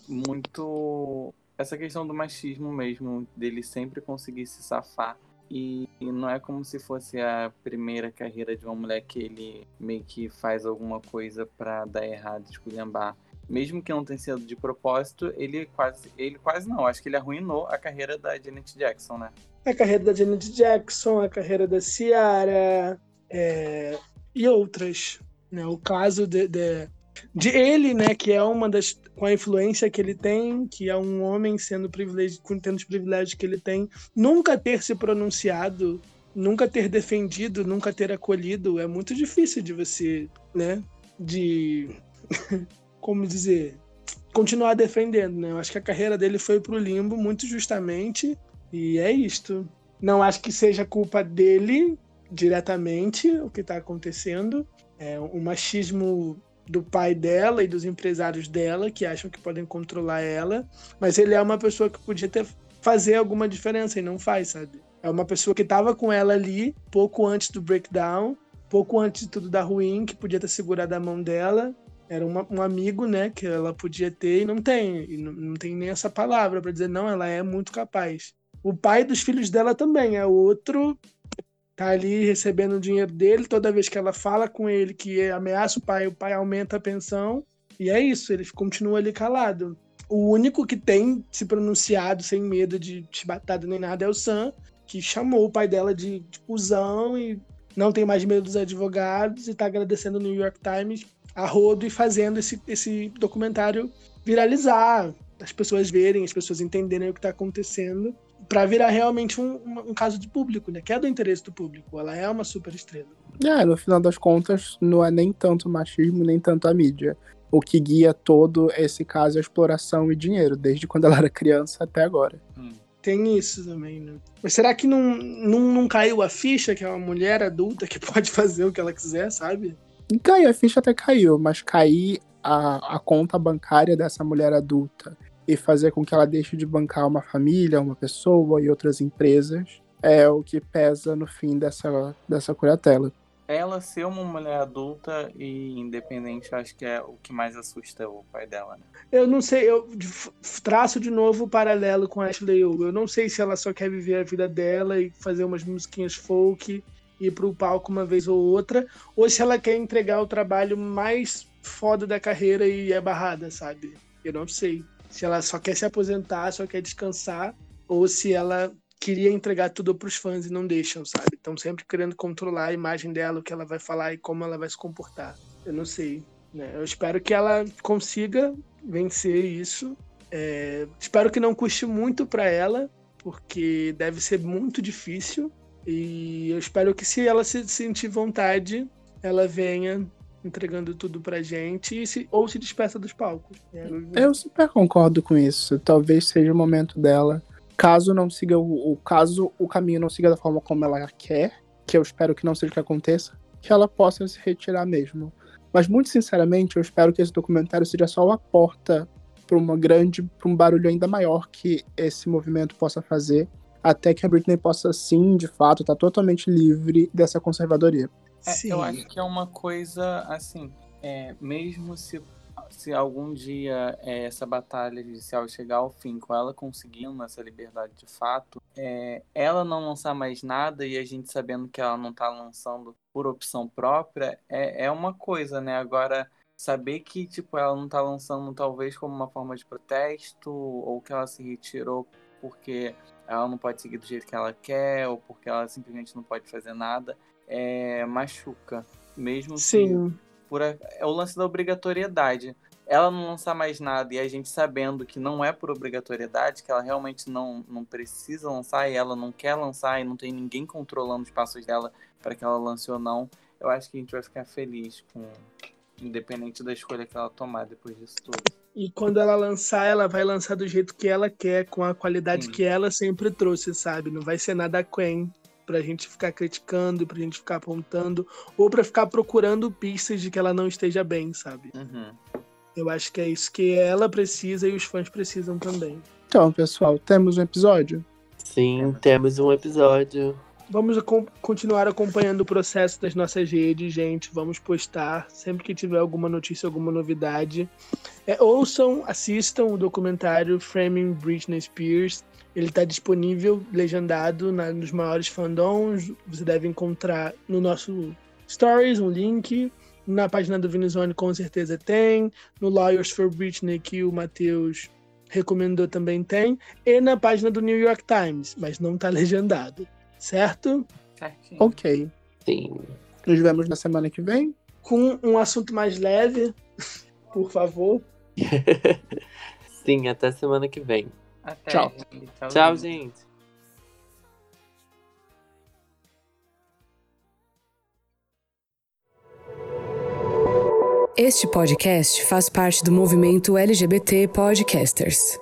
A: muito. Essa questão do machismo mesmo, dele sempre conseguir se safar. E não é como se fosse a primeira carreira de uma mulher que ele meio que faz alguma coisa para dar errado, esculhambar mesmo que não tenha sido de propósito, ele quase, ele quase não, acho que ele arruinou a carreira da Janet Jackson, né?
D: A carreira da Janet Jackson, a carreira da Ciara é, e outras, né? O caso de, de, de, ele, né, que é uma das com a influência que ele tem, que é um homem sendo privilegiado, com tendo os privilégios que ele tem, nunca ter se pronunciado, nunca ter defendido, nunca ter acolhido, é muito difícil de você, né, de como dizer, continuar defendendo, né? Eu acho que a carreira dele foi pro limbo muito justamente e é isto. Não acho que seja culpa dele diretamente o que está acontecendo. É o machismo do pai dela e dos empresários dela que acham que podem controlar ela, mas ele é uma pessoa que podia ter fazer alguma diferença e não faz, sabe? É uma pessoa que estava com ela ali pouco antes do breakdown, pouco antes de tudo dar ruim, que podia ter segurado a mão dela. Era uma, um amigo, né, que ela podia ter e não tem. E não, não tem nem essa palavra para dizer, não, ela é muito capaz. O pai dos filhos dela também é outro. Tá ali recebendo o dinheiro dele. Toda vez que ela fala com ele que ameaça o pai, o pai aumenta a pensão. E é isso, ele continua ali calado. O único que tem se pronunciado sem medo de chibatada nem nada é o Sam, que chamou o pai dela de, de e não tem mais medo dos advogados e tá agradecendo o New York Times a rodo e fazendo esse, esse documentário viralizar, as pessoas verem, as pessoas entenderem o que está acontecendo, para virar realmente um, um, caso de público, né? Que é do interesse do público. Ela é uma super estrela.
C: É, no final das contas, não é nem tanto machismo, nem tanto a mídia. O que guia todo esse caso é exploração e dinheiro, desde quando ela era criança até agora.
D: Hum. Tem isso também, né? Mas será que não, não, não caiu a ficha que é uma mulher adulta que pode fazer o que ela quiser, sabe?
C: Caiu, a ficha até caiu, mas cair a, a conta bancária dessa mulher adulta e fazer com que ela deixe de bancar uma família, uma pessoa e outras empresas é o que pesa no fim dessa, dessa curatela.
A: Ela ser uma mulher adulta e independente, acho que é o que mais assusta o pai dela. Né?
D: Eu não sei, eu traço de novo o paralelo com a Ashley Eu não sei se ela só quer viver a vida dela e fazer umas musiquinhas folk ir pro palco uma vez ou outra, ou se ela quer entregar o trabalho mais foda da carreira e é barrada, sabe? Eu não sei. Se ela só quer se aposentar, só quer descansar, ou se ela queria entregar tudo pros fãs e não deixam, sabe? Estão sempre querendo controlar a imagem dela, o que ela vai falar e como ela vai se comportar. Eu não sei. Né? Eu espero que ela consiga vencer isso. É... espero que não custe muito para ela, porque deve ser muito difícil. E eu espero que se ela se sentir vontade, ela venha entregando tudo pra gente se, ou se despeça dos palcos.
C: Eu super concordo com isso. Talvez seja o momento dela. Caso não siga o, o caso o caminho não siga da forma como ela quer, que eu espero que não seja o que aconteça, que ela possa se retirar mesmo. Mas muito sinceramente, eu espero que esse documentário seja só uma porta para uma grande, para um barulho ainda maior que esse movimento possa fazer até que a Britney possa, sim, de fato, estar tá totalmente livre dessa conservadoria.
A: É, eu acho que é uma coisa, assim, é, mesmo se, se algum dia é, essa batalha judicial chegar ao fim, com ela conseguindo essa liberdade de fato, é, ela não lançar mais nada e a gente sabendo que ela não está lançando por opção própria, é, é uma coisa, né? Agora saber que tipo ela não está lançando talvez como uma forma de protesto ou que ela se retirou porque ela não pode seguir do jeito que ela quer, ou porque ela simplesmente não pode fazer nada, é, machuca. Mesmo
D: Sim.
A: por a, é o lance da obrigatoriedade. Ela não lançar mais nada e a gente sabendo que não é por obrigatoriedade, que ela realmente não, não precisa lançar e ela não quer lançar e não tem ninguém controlando os passos dela para que ela lance ou não, eu acho que a gente vai ficar feliz com independente da escolha que ela tomar depois disso tudo.
D: E quando ela lançar, ela vai lançar do jeito que ela quer, com a qualidade Sim. que ela sempre trouxe, sabe? Não vai ser nada Quen pra gente ficar criticando, pra gente ficar apontando, ou pra ficar procurando pistas de que ela não esteja bem, sabe?
A: Uhum.
D: Eu acho que é isso que ela precisa e os fãs precisam também.
C: Então, pessoal, temos um episódio?
B: Sim, temos um episódio.
D: Vamos continuar acompanhando o processo das nossas redes, gente. Vamos postar sempre que tiver alguma notícia, alguma novidade. É, ouçam, assistam o documentário Framing Britney Spears. Ele está disponível, legendado na, nos maiores fandoms. Você deve encontrar no nosso Stories um link. Na página do Vinizone com certeza tem. No Lawyers for Britney, que o Matheus recomendou, também tem. E na página do New York Times, mas não está legendado certo?
A: Certinho.
C: Ok.
B: Sim.
C: Nos vemos na semana que vem.
D: Com um assunto mais leve, por favor.
B: Sim, até semana que vem.
A: Até,
C: Tchau.
A: Gente.
B: Tchau, Tchau gente.
E: Este podcast faz parte do movimento LGBT Podcasters.